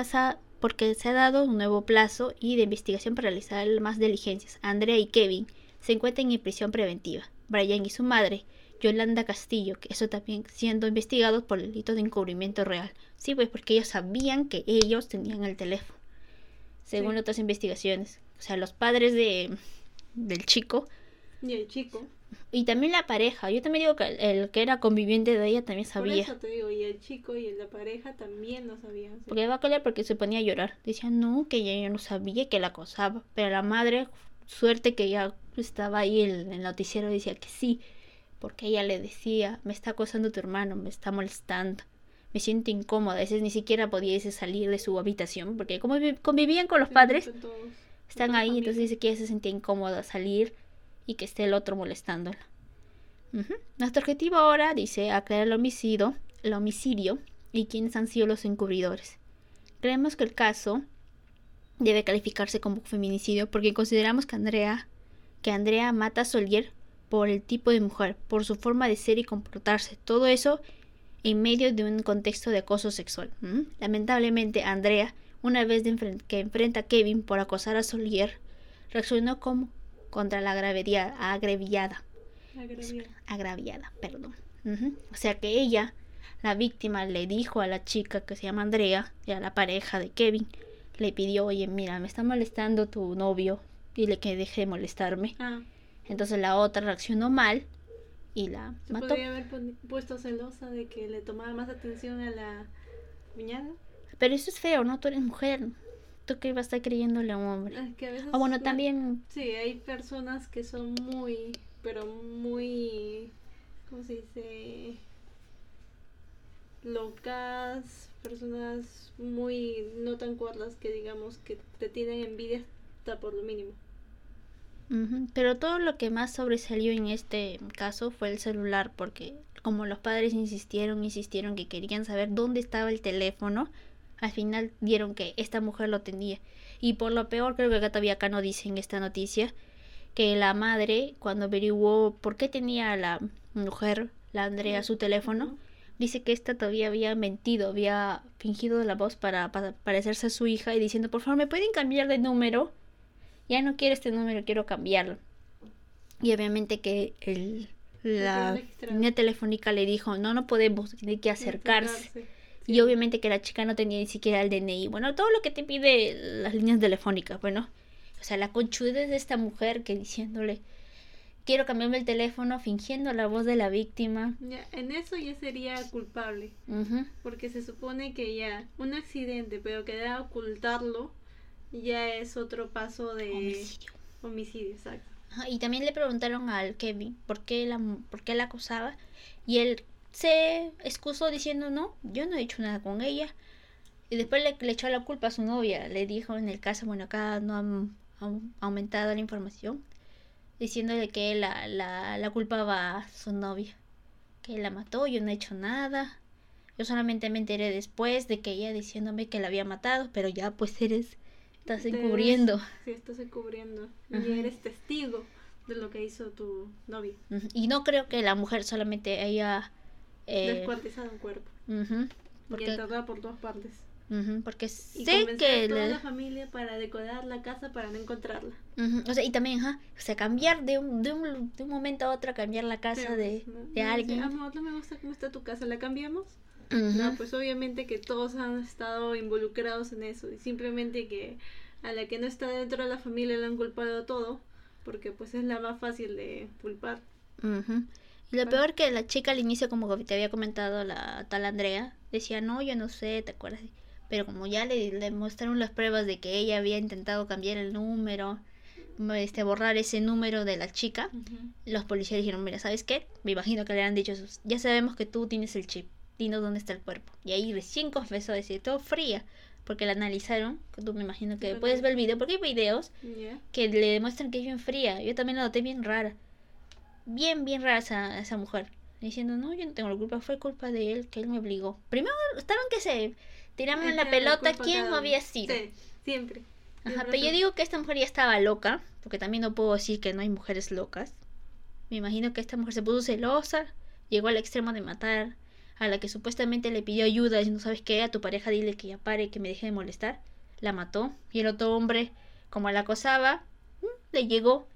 porque se ha dado un nuevo plazo y de investigación para realizar más diligencias. Andrea y Kevin se encuentran en prisión preventiva. Brian y su madre, Yolanda Castillo, que eso también siendo investigados por delito de encubrimiento real. Sí, pues porque ellos sabían que ellos tenían el teléfono, según otras investigaciones. O sea, los padres de, del chico. Y el chico. Y también la pareja. Yo también digo que el, que era conviviente de ella también sabía. Por eso te digo, y el chico y la pareja también lo sabían. Porque va a colar porque se ponía a llorar. Decía, no, que ella no sabía que la acosaba. Pero la madre, suerte que ya estaba ahí en el noticiero, decía que sí. Porque ella le decía, me está acosando tu hermano, me está molestando me siento incómoda. A veces ni siquiera podía salir de su habitación porque como convivían con los padres, están ahí, entonces dice que ella se sentía incómoda salir y que esté el otro molestándola. Nuestro objetivo ahora, dice, aclarar el homicidio, el homicidio y quiénes han sido los encubridores. Creemos que el caso debe calificarse como feminicidio porque consideramos que Andrea, que Andrea mata a Solier por el tipo de mujer, por su forma de ser y comportarse. Todo eso en medio de un contexto de acoso sexual. Lamentablemente, Andrea, una vez que enfrenta a Kevin por acosar a Solier, reaccionó como contra la gravedad, agreviada. Agraviada. perdón. O sea que ella, la víctima, le dijo a la chica que se llama Andrea, y a la pareja de Kevin, le pidió, oye, mira, me está molestando tu novio, dile que deje de molestarme. Ah. Entonces la otra reaccionó mal y la ¿Se mató. podría haber puesto celosa de que le tomaba más atención a la cuñada? Pero eso es feo, ¿no? Tú eres mujer. ¿Tú qué vas a estar creyéndole a un hombre? o bueno, también... Sí, hay personas que son muy, pero muy, ¿cómo se dice? Locas, personas muy no tan cuerdas que digamos que te tienen envidia hasta por lo mínimo. Pero todo lo que más sobresalió en este caso fue el celular, porque como los padres insistieron, insistieron que querían saber dónde estaba el teléfono, al final dieron que esta mujer lo tenía. Y por lo peor, creo que acá todavía acá no dicen esta noticia, que la madre, cuando averiguó por qué tenía la mujer, la Andrea, su teléfono, dice que esta todavía había mentido, había fingido la voz para, para parecerse a su hija y diciendo, por favor, ¿me pueden cambiar de número? ya no quiero este número, quiero cambiarlo. Y obviamente que el, la línea telefónica le dijo, no, no podemos, tiene que acercarse. Y obviamente que la chica no tenía ni siquiera el DNI. Bueno, todo lo que te pide las líneas telefónicas, bueno. O sea, la conchudez de esta mujer que diciéndole, quiero cambiarme el teléfono fingiendo la voz de la víctima. Ya, en eso ya sería culpable. Porque se supone que ya un accidente, pero que debe ocultarlo ya es otro paso de homicidio. Homicidio, exacto. y también le preguntaron al Kevin por qué, la, por qué la acosaba y él se excusó diciendo no, yo no he hecho nada con ella. Y después le, echó la culpa a su novia. Le dijo en el caso, bueno, acá no han, aumentado la información, diciéndole que la, la, la culpaba a su novia. Que la mató, yo no he hecho nada. Yo solamente me enteré después de que ella diciéndome que la había matado, pero ya pues eres Estás encubriendo. Sí, estás encubriendo. Y eres testigo de lo que hizo tu novio. Y no creo que la mujer solamente haya... Eh... Descuartizado un cuerpo. Porque... Y enterrada por todas partes. porque sé que a toda la familia para decorar la casa para no encontrarla. O sea, y también, o sea, cambiar de un, de un, de un momento a otro, cambiar la casa de, de alguien. Amor, no me gusta cómo está tu casa, ¿la cambiamos? No, pues obviamente que todos han estado involucrados en eso y simplemente que a la que no está dentro de la familia le han culpado todo porque pues es la más fácil de culpar. Lo peor que la chica al inicio, como te había comentado la tal Andrea, decía, no, yo no sé, ¿te acuerdas? Pero como ya le, le mostraron las pruebas de que ella había intentado cambiar el número, este, borrar ese número de la chica, los policías dijeron, mira, ¿sabes qué? Me imagino que le han dicho, ya sabemos que tú tienes el chip dinos dónde está el cuerpo. Y ahí recién confesó decir todo fría, porque la analizaron, tú me imagino que puedes ver el video, porque hay videos que le demuestran que es bien fría. Yo también la noté bien rara. Bien, bien rara esa, esa mujer. Diciendo, no, yo no tengo la culpa, fue culpa de él, que él me obligó. Primero estaban que se tiraban la pelota quién había sido. Sí, siempre. Ajá, pero yo digo que esta mujer ya estaba loca, porque también no puedo decir que no hay mujeres locas. Me imagino que esta mujer se puso celosa, llegó al extremo de matar a la que supuestamente le pidió ayuda, y no sabes qué, a tu pareja dile que ya pare, que me deje de molestar, la mató. Y el otro hombre, como la acosaba, mm, le llegó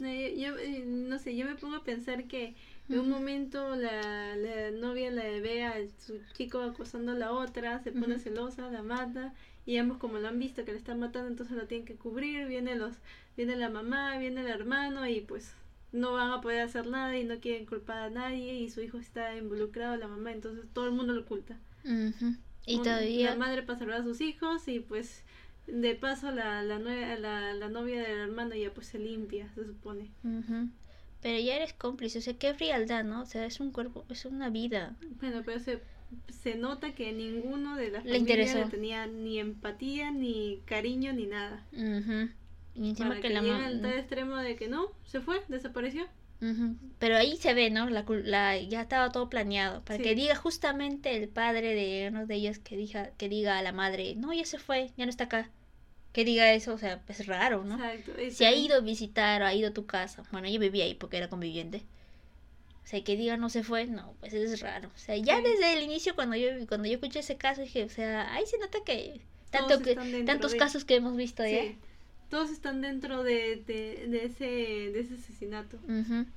Eh, yo, eh, no sé, yo me pongo a pensar que en un momento la, la novia la ve a su chico acosando a la otra, se pone celosa, la mata y ambos como lo han visto que le están matando entonces lo tienen que cubrir, viene los viene la mamá, viene el hermano y pues no van a poder hacer nada y no quieren culpar a nadie y su hijo está involucrado, la mamá, entonces todo el mundo lo oculta. Y todavía... La madre para salvar a sus hijos y pues de paso la, la, la, la novia del hermano ya pues se limpia, se supone. Pero ya eres cómplice, o sea, qué frialdad, ¿no? O sea, es un cuerpo, es una vida. Bueno, pero se, se nota que ninguno de las le familias tenía ni empatía, ni cariño, ni nada. Y encima que, la llega al tal extremo de que no, se fue, desapareció. Pero ahí se ve, ¿no? La, la, ya estaba todo planeado. Para que diga justamente el padre de uno de ellos que diga, que diga a la madre, no, ya se fue, ya no está acá. Que diga eso, o sea, es raro, ¿no? Exacto. Si ha ido a visitar o ha ido a tu casa. Bueno, yo vivía ahí porque era conviviente. O sea, que diga no se fue, no, pues es raro. O sea, ya desde el inicio cuando yo cuando yo escuché ese caso dije, o sea, ahí se nota que tanto que tantos casos que hemos visto ya todos están dentro de, de, ese, de ese asesinato.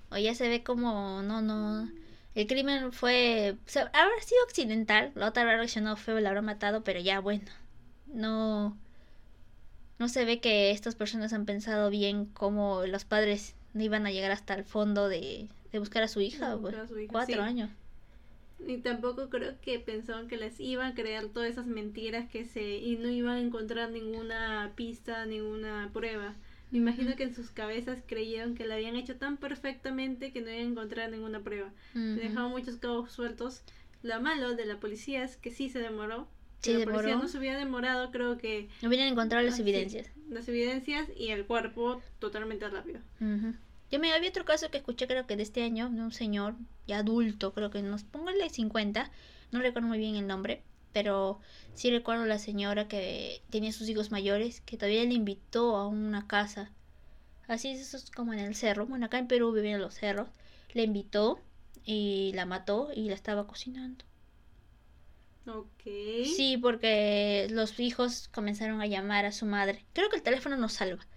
O ya se ve como, no, no, el crimen fue, o sea, habrá sido accidental, la otra habrá reaccionado feo, la habrá matado, pero ya bueno, no, no se ve que estas personas han pensado bien cómo los padres no iban a llegar hasta el fondo de, de buscar a su hija, pues, cuatro años. Ni tampoco creo que pensaban que les iban a creer todas esas mentiras que se y no iban a encontrar ninguna pista, ninguna prueba. Me imagino que en sus cabezas creyeron que la habían hecho tan perfectamente que no iban a encontrar ninguna prueba. Dejaban muchos cabos sueltos. Lo malo de la policía es que sí se demoró. Sí, la policía no se hubiera demorado, creo que... No hubieran encontrado las evidencias. las evidencias y el cuerpo totalmente rápido. Yo me había otro caso que escuché creo que de este año, de un señor ya adulto, creo que nos póngale 50, no recuerdo muy bien el nombre, pero sí recuerdo la señora que tenía sus hijos mayores, que todavía le invitó a una casa, así es, eso es como en el cerro, bueno acá en Perú viven en los cerros, le invitó y la mató y la estaba cocinando. Ok. Sí, porque los hijos comenzaron a llamar a su madre. Creo que el teléfono no salva.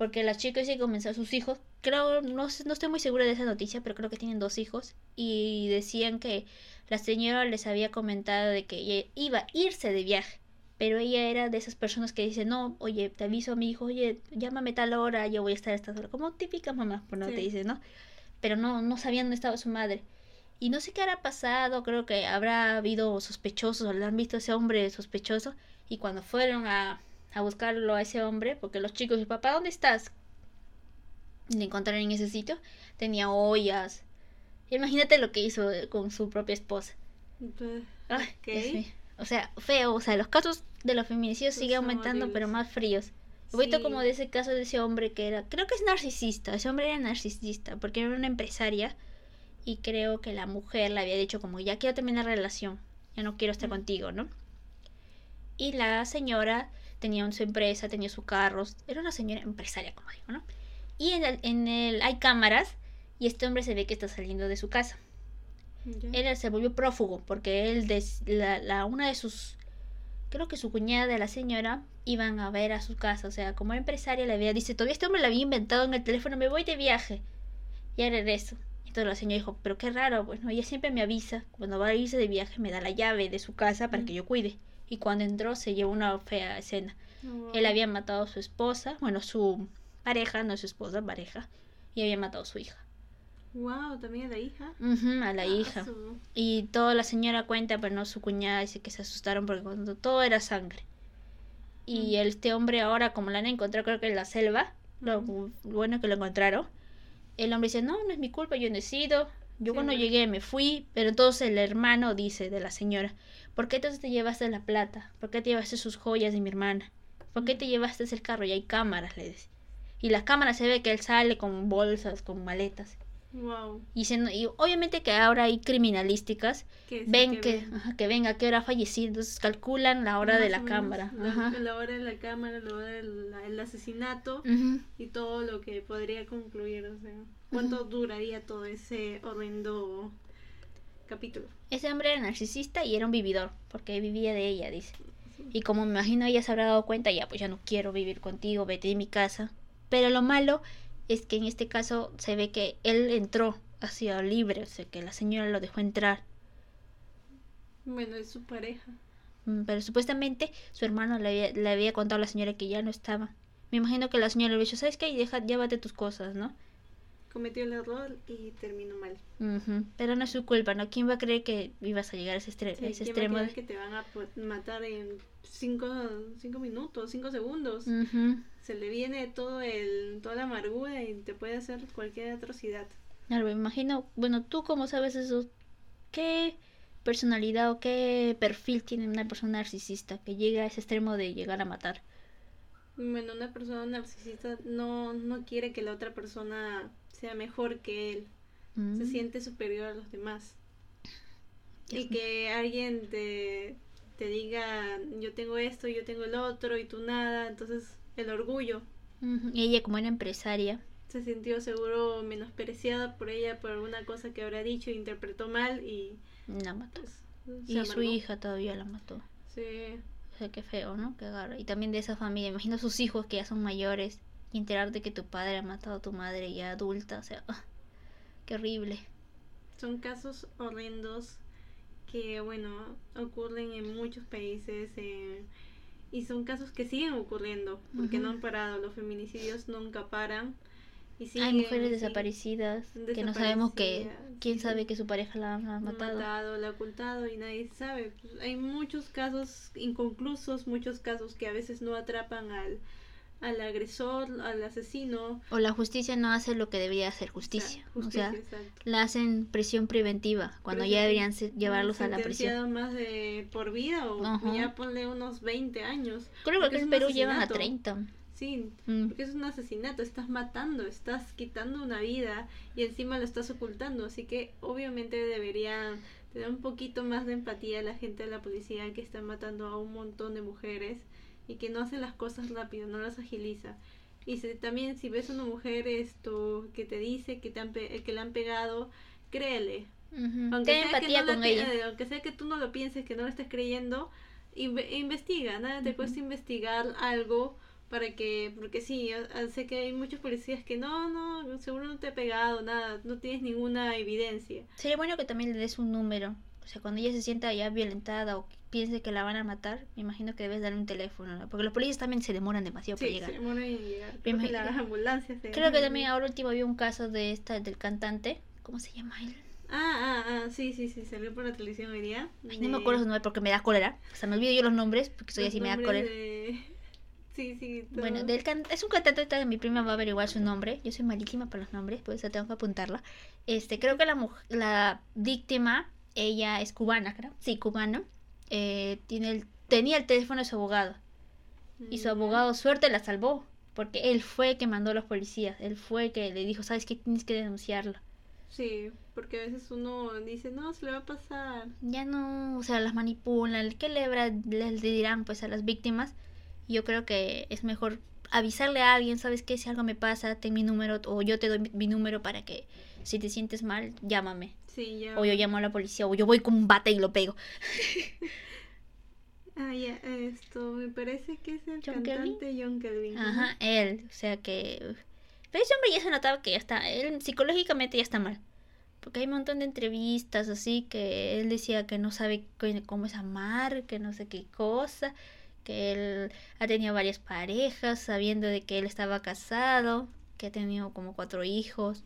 Porque las chicas sí comenzaron, sus hijos creo, no, no estoy muy segura de esa noticia, pero creo que tienen dos hijos y decían que la señora les había comentado de que iba a irse de viaje, pero ella era de esas personas que dicen, no, oye, te aviso a mi hijo, oye, llámame tal hora, yo voy a estar a esta hora, como típica mamá, pues no te dice, ¿no? Pero no, no sabían dónde estaba su madre. Y no sé qué habrá pasado, creo que habrá habido sospechosos, o le han visto a ese hombre sospechoso, y cuando fueron a, a buscarlo a ese hombre, porque los chicos, papá, ¿dónde estás? le encontraron en ese sitio, tenía ollas. Imagínate lo que hizo con su propia esposa. Pues, o sea, feo, o sea, los casos de los feminicidios siguen aumentando, pero más fríos. Sí. como de ese caso de ese hombre que era, creo que es narcisista, ese hombre era narcisista, porque era una empresaria y creo que la mujer le había dicho como, ya quiero terminar la relación, ya no quiero estar contigo, ¿no? Y la señora tenía su empresa, tenía su carro, era una señora empresaria, como digo, ¿no? Y en el, en el hay cámaras y este hombre se ve que está saliendo de su casa. Él se volvió prófugo porque él, la, la, una de sus, creo que su cuñada de la señora, iban a ver a su casa. O sea, como empresaria le había, dice, todavía este hombre le había inventado en el teléfono, me voy de viaje. Y era eso. Entonces la señora dijo, pero qué raro, bueno, ella siempre me avisa, cuando va a irse de viaje me da la llave de su casa para que yo cuide. Y cuando entró se llevó una fea escena. Oh, él había matado a su esposa, bueno, su pareja, no es su esposa, pareja, y había matado a su hija. Wow, también a la hija. a la hija. Y toda la señora cuenta, pero no su cuñada, dice que se asustaron porque cuando todo era sangre. Y mm. este hombre ahora, como lo han encontrado, creo que en la selva, lo bueno que lo encontraron, el hombre dice, no, no es mi culpa, yo no he sido. Yo cuando llegué me fui, pero entonces el hermano dice de la señora, ¿por qué entonces te llevaste la plata? ¿Por qué te llevaste sus joyas de mi hermana? ¿Por qué te llevaste el carro? Y hay cámaras, le dice. Y las cámaras se ve que él sale con bolsas, con maletas. Wow. Y, y obviamente que ahora hay criminalísticas, ven que, que, venga, a qué hora ha fallecido, entonces calculan la hora de la cámara. La, hora de la cámara, la hora del asesinato y todo lo que podría concluir. O sea, ¿cuánto duraría todo ese horrendo capítulo? Ese hombre era narcisista y era un vividor, porque vivía de ella, dice. Y como me imagino ella se habrá dado cuenta, ya pues ya no quiero vivir contigo, vete de mi casa. Pero lo malo es que en este caso se ve que él entró hacia libre, o sea que la señora lo dejó entrar. Bueno, es su pareja. Mm, pero supuestamente su hermano le había, le había contado a la señora que ya no estaba. Me imagino que la señora le había dicho, ¿sabes qué? Deja, llévate tus cosas, ¿no? Cometió el error y terminó mal. Ujú, Pero no es su culpa, ¿no? ¿Quién va a creer que ibas a llegar a ese, estre- Sí, ese ¿quién va a extremo? creer que te van a matar en cinco, cinco minutos, cinco segundos. Ujú. Se le viene todo el, toda la amargura y te puede hacer cualquier atrocidad. Claro, me imagino, bueno, tú cómo sabes eso, ¿qué personalidad o qué perfil tiene una persona narcisista que llega a ese extremo de llegar a matar? Bueno, una persona narcisista no, no quiere que la otra persona sea mejor que él. Se Mm, siente superior a los demás. Y que alguien te, te diga, yo tengo esto, yo tengo el otro y tú nada. Entonces el orgullo. ujú. Y ella como era empresaria, Se sintió seguro menospreciada por ella por alguna cosa que habrá dicho interpretó mal y la mató. pues, se Y su amargó. hija todavía la mató. Sí. O sea, qué feo, ¿no? Qué agarra. Y también de esa familia, imagino sus hijos que ya son mayores y enterarte que tu padre ha matado a tu madre ya adulta, o sea, qué horrible. Son casos horrendos que, bueno, ocurren en muchos países eh, y son casos que siguen ocurriendo porque no han parado. Los feminicidios nunca paran. Y Hay siguen, mujeres siguen. desaparecidas que no sabemos que quién sabe que su pareja la ha han matado. matado, la ha ocultado y nadie sabe. Hay muchos casos inconclusos, muchos casos que a veces no atrapan al, al agresor, al asesino. O la justicia no hace lo que debería hacer O sea, justicia. O justicia, sea, la hacen prisión preventiva cuando Prisión- ya deberían llevarlos a la prisión. más de por vida o Ajá. ya ponle unos 20 años. Creo que en Perú llevan a asesinato. 30. Sí, Mm. porque es un asesinato, estás matando, estás quitando una vida y encima lo estás ocultando, así que obviamente deberían tener un poquito más de empatía la gente de la policía que está matando a un montón de mujeres y que no hace las cosas rápido, no las agiliza. Y si, también si ves una mujer esto que te dice que te han pe- que le han pegado, créele, aunque Ten sea, que empatía no la con te- ella. eh, aunque sea que tú no lo pienses, que no lo estés creyendo, inve- investiga, nada te cuesta investigar algo para que, porque sí, ah, sé que hay muchos policías que no, no, seguro no te ha pegado, nada, no tienes ninguna evidencia. Sería bueno que también le des un número. O sea, cuando ella se sienta ya violentada o que piense que la van a matar, me imagino que debes darle un teléfono. ¿no? Porque los policías también se demoran demasiado Sí, para llegar. se demoran en llegar. Creo que las ambulancias Creo que también ahora último había un caso de esta del cantante. ¿Cómo se llama él? Ah, ah, ah, sí, sí, sí, salió por la televisión hoy día. Ay, no me acuerdo su nombre porque me da cólera. O sea, me olvido yo los nombres porque soy Los así, me da cólera. de- Sí, sí. todo. Bueno, del can- es un cantante, ahorita mi prima va a averiguar su nombre. Yo soy malísima para los nombres, por eso tengo que apuntarla. Este, creo que la, muj- la víctima, ella es cubana, creo. Sí, cubana. Eh, tiene el, tenía el teléfono de su abogado. Y su Mm, abogado, suerte, la salvó. Porque él fue que mandó a los policías. Él fue que le dijo, ¿sabes qué? Tienes que denunciarla. Sí, porque a veces uno dice, no, se le va a pasar. Ya no, o sea, las manipulan. ¿Qué le, les dirán pues a las víctimas? Yo creo que es mejor avisarle a alguien, ¿sabes qué? Si algo me pasa, ten mi número o yo te doy mi número para que si te sientes mal, llámame. Sí, ya. O yo llamo a la policía o yo voy con un bate y lo pego. Ah, ya, esto, me parece que es el John cantante John Kelvin. Ajá, él, o sea que... Pero ese hombre ya se notaba que ya está, él psicológicamente ya está mal. Porque hay un montón de entrevistas así que él decía que no sabe cómo es amar, que no sé qué cosa, que él ha tenido varias parejas sabiendo de que él estaba casado, que ha tenido como cuatro hijos.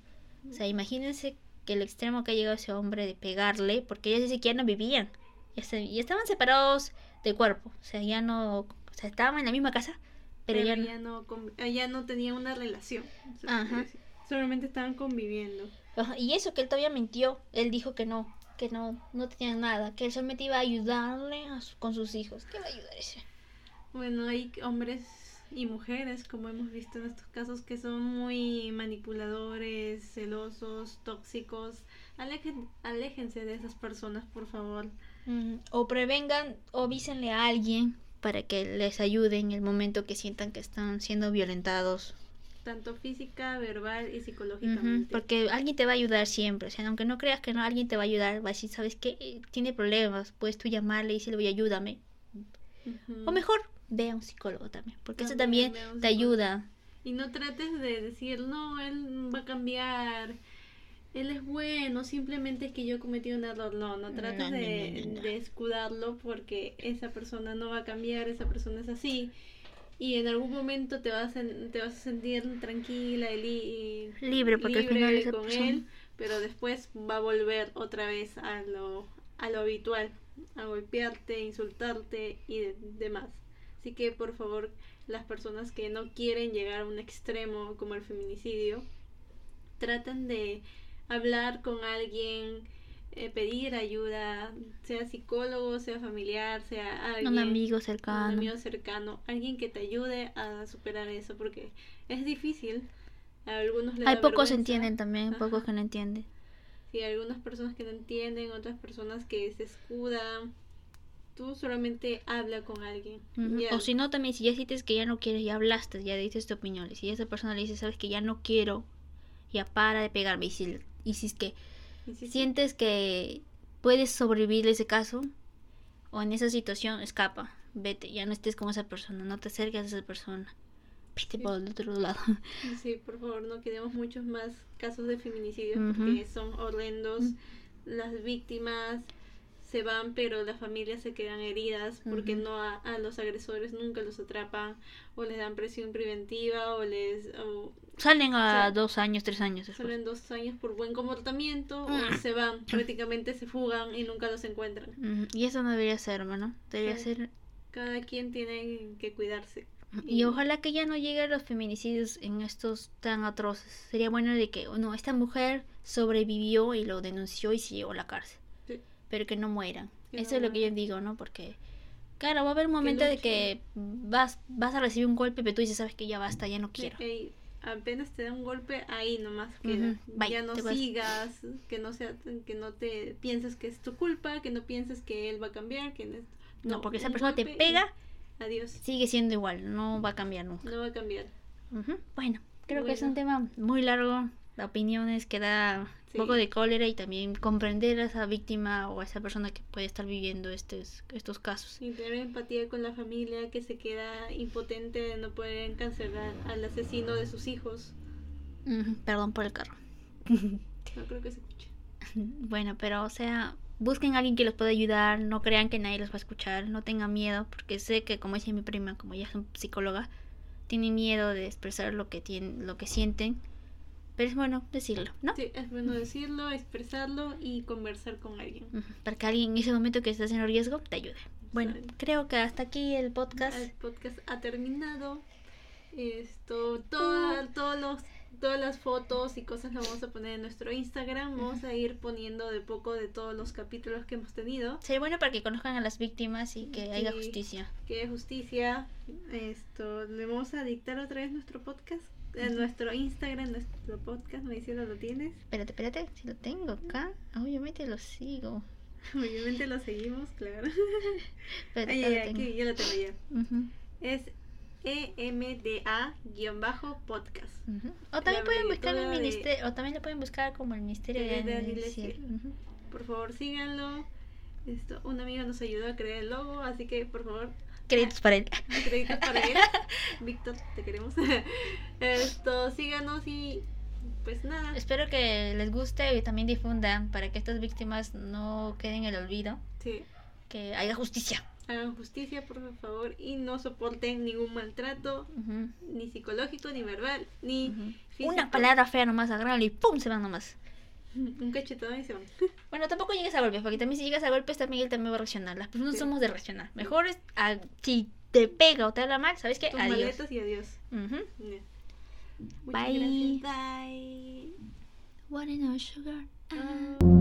O sea, imagínense que el extremo que ha llegado ese hombre de pegarle, porque ellos ni siquiera no vivían. Ya, se- ya estaban separados de cuerpo. O sea, ya no... O sea, estaban en la misma casa, pero, Pero, ya no... ya no, ah, ya no tenía una relación. se Ajá. Solamente estaban conviviendo. Ajá, Y eso que él todavía mintió, él dijo que no, que no, no tenía nada, que él solamente iba a ayudarle a su- con sus hijos. ¿Qué va a ayudar ese? Bueno, hay hombres y mujeres, como hemos visto en estos casos, que son muy manipuladores, celosos, tóxicos. Alejen- aléjense de esas personas, por favor. Mm, o prevengan o avísenle a alguien para que les ayude en el momento que sientan que están siendo violentados. Tanto física, verbal y psicológicamente. porque alguien te va a ayudar siempre. O sea, aunque no creas que no, alguien te va a ayudar. Va a decir, ¿sabes qué? Eh, Tiene problemas. Puedes tú llamarle y decirle, oye, ayúdame. O mejor, ve a un psicólogo también. Porque eso También te ayuda. Y no trates de decir, no, él va a cambiar, él es bueno, simplemente es que yo cometí un error. No, no trates No, de, no, no, no. de escudarlo porque esa persona no va a cambiar, esa persona es así. Y en algún momento te vas a, te vas a sentir tranquila y, li- y Libre, porque al libre final esa con persona- él, pero después va a volver otra vez a lo, a lo habitual, a golpearte, insultarte y de- demás. Así que por favor, las personas que no quieren llegar a un extremo como el feminicidio, traten de hablar con alguien, eh, pedir ayuda, sea psicólogo, sea familiar, sea alguien, Un amigo un cercano. amigo cercano, alguien que te ayude a superar eso, porque es difícil. A algunos les Hay da pocos vergüenza. entienden también, Ajá. pocos que no entienden. Sí, algunas personas que no entienden, otras personas que se escudan. Tú solamente habla con alguien. O si no, también si ya sientes que ya no quieres, ya hablaste, ya dices tu opinión. Y si esa persona le dice, sabes que ya no quiero, ya para de pegarme. Y si, y si es que Y sí, sí, sientes que puedes sobrevivir ese caso o en esa situación, escapa. Vete, ya no estés con esa persona, no te acerques a esa persona. Vete Sí. por el otro lado. sí, por favor, no queremos muchos más casos de feminicidio Ujú. porque son horrendos. Las víctimas se van, pero las familias se quedan heridas porque no a, a los agresores nunca los atrapan o les dan presión preventiva o les o Salen a dos años, tres años después. salen dos años por buen comportamiento Mm. o se van, prácticamente se fugan y nunca los encuentran. Y eso no debería ser, hermano. Debería Sí. ser Cada quien tiene que cuidarse. Y ojalá que ya no llegue a los feminicidios en estos tan atroces. Sería bueno de que, no, esta mujer sobrevivió y lo denunció y se llevó a la cárcel. Pero que no mueran. Que Eso no es lo que yo digo, ¿no? Porque, claro, va a haber un momento de que vas, vas a recibir un golpe, pero tú dices, sabes que ya basta, ya no quiero. Ey, apenas te da un golpe, ahí nomás queda. Ujú, bye, ya no vas. sigas, que no sea, que no te pienses que es tu culpa, que no pienses que él va a cambiar, que no, No, porque esa persona te y pega, Adiós, sigue siendo igual, no va a cambiar nunca. no va a cambiar. Ujú. Bueno, creo que es un Bueno. tema muy largo, opiniones que da Sí. un poco de cólera y también comprender a esa víctima o a esa persona que puede estar viviendo estos, estos casos. Y tener empatía con la familia que se queda impotente de no poder encarcelar al asesino de sus hijos. Perdón por el carro. No creo que se escuche. Bueno, pero o sea, busquen a alguien que los pueda ayudar, no crean que nadie los va a escuchar, no tengan miedo, porque sé que como dice mi prima, como ella es psicóloga, tienen miedo de expresar lo que tienen, lo que sienten, pero es bueno decirlo, ¿no? Sí, es bueno decirlo, expresarlo y conversar con alguien. Para que alguien en ese momento que estés en riesgo te ayude. Bueno, creo que hasta aquí el podcast. El podcast ha terminado. Esto, toda- todos los, todas las fotos y cosas las vamos a poner en nuestro Instagram. Vamos a ir poniendo de poco de todos los capítulos que hemos tenido. Sería bueno para que conozcan a las víctimas y que haya justicia. Que es justicia. Esto, le vamos a dictar otra vez nuestro podcast. En nuestro Instagram, nuestro podcast, me dice lo tienes. Espérate, espérate, si lo tengo acá, obviamente lo sigo. Obviamente lo seguimos, claro. Espérate, Ay, aquí ya lo tengo ya. Es EMDA-podcast. ujú. O también pueden buscar el de- ministerio, o también lo pueden buscar como el ministerio de, de- de. Por favor, síganlo. Esto, un amigo nos ayudó a crear el logo, así que por favor, Créditos para él. créditos para él. Víctor, te queremos. Esto, síganos y pues nada. Espero que les guste y también difundan para que estas víctimas no queden en el olvido, Sí, que haya justicia. hagan justicia, por favor, y no soporten ningún maltrato, ni psicológico, ni verbal, ni físico. Una palabra fea nomás, agarran y ¡pum! se van nomás. Un cachetón y se van. Bueno, tampoco llegues a golpes, porque también si llegas a golpes también él también va a reaccionar. Las personas Sí. somos de reaccionar. Mejor es a- si te pega o te habla mal, ¿sabes qué? Tus Adiós. maletas y Bye. gracias. Bye. What in our sugar? Ah.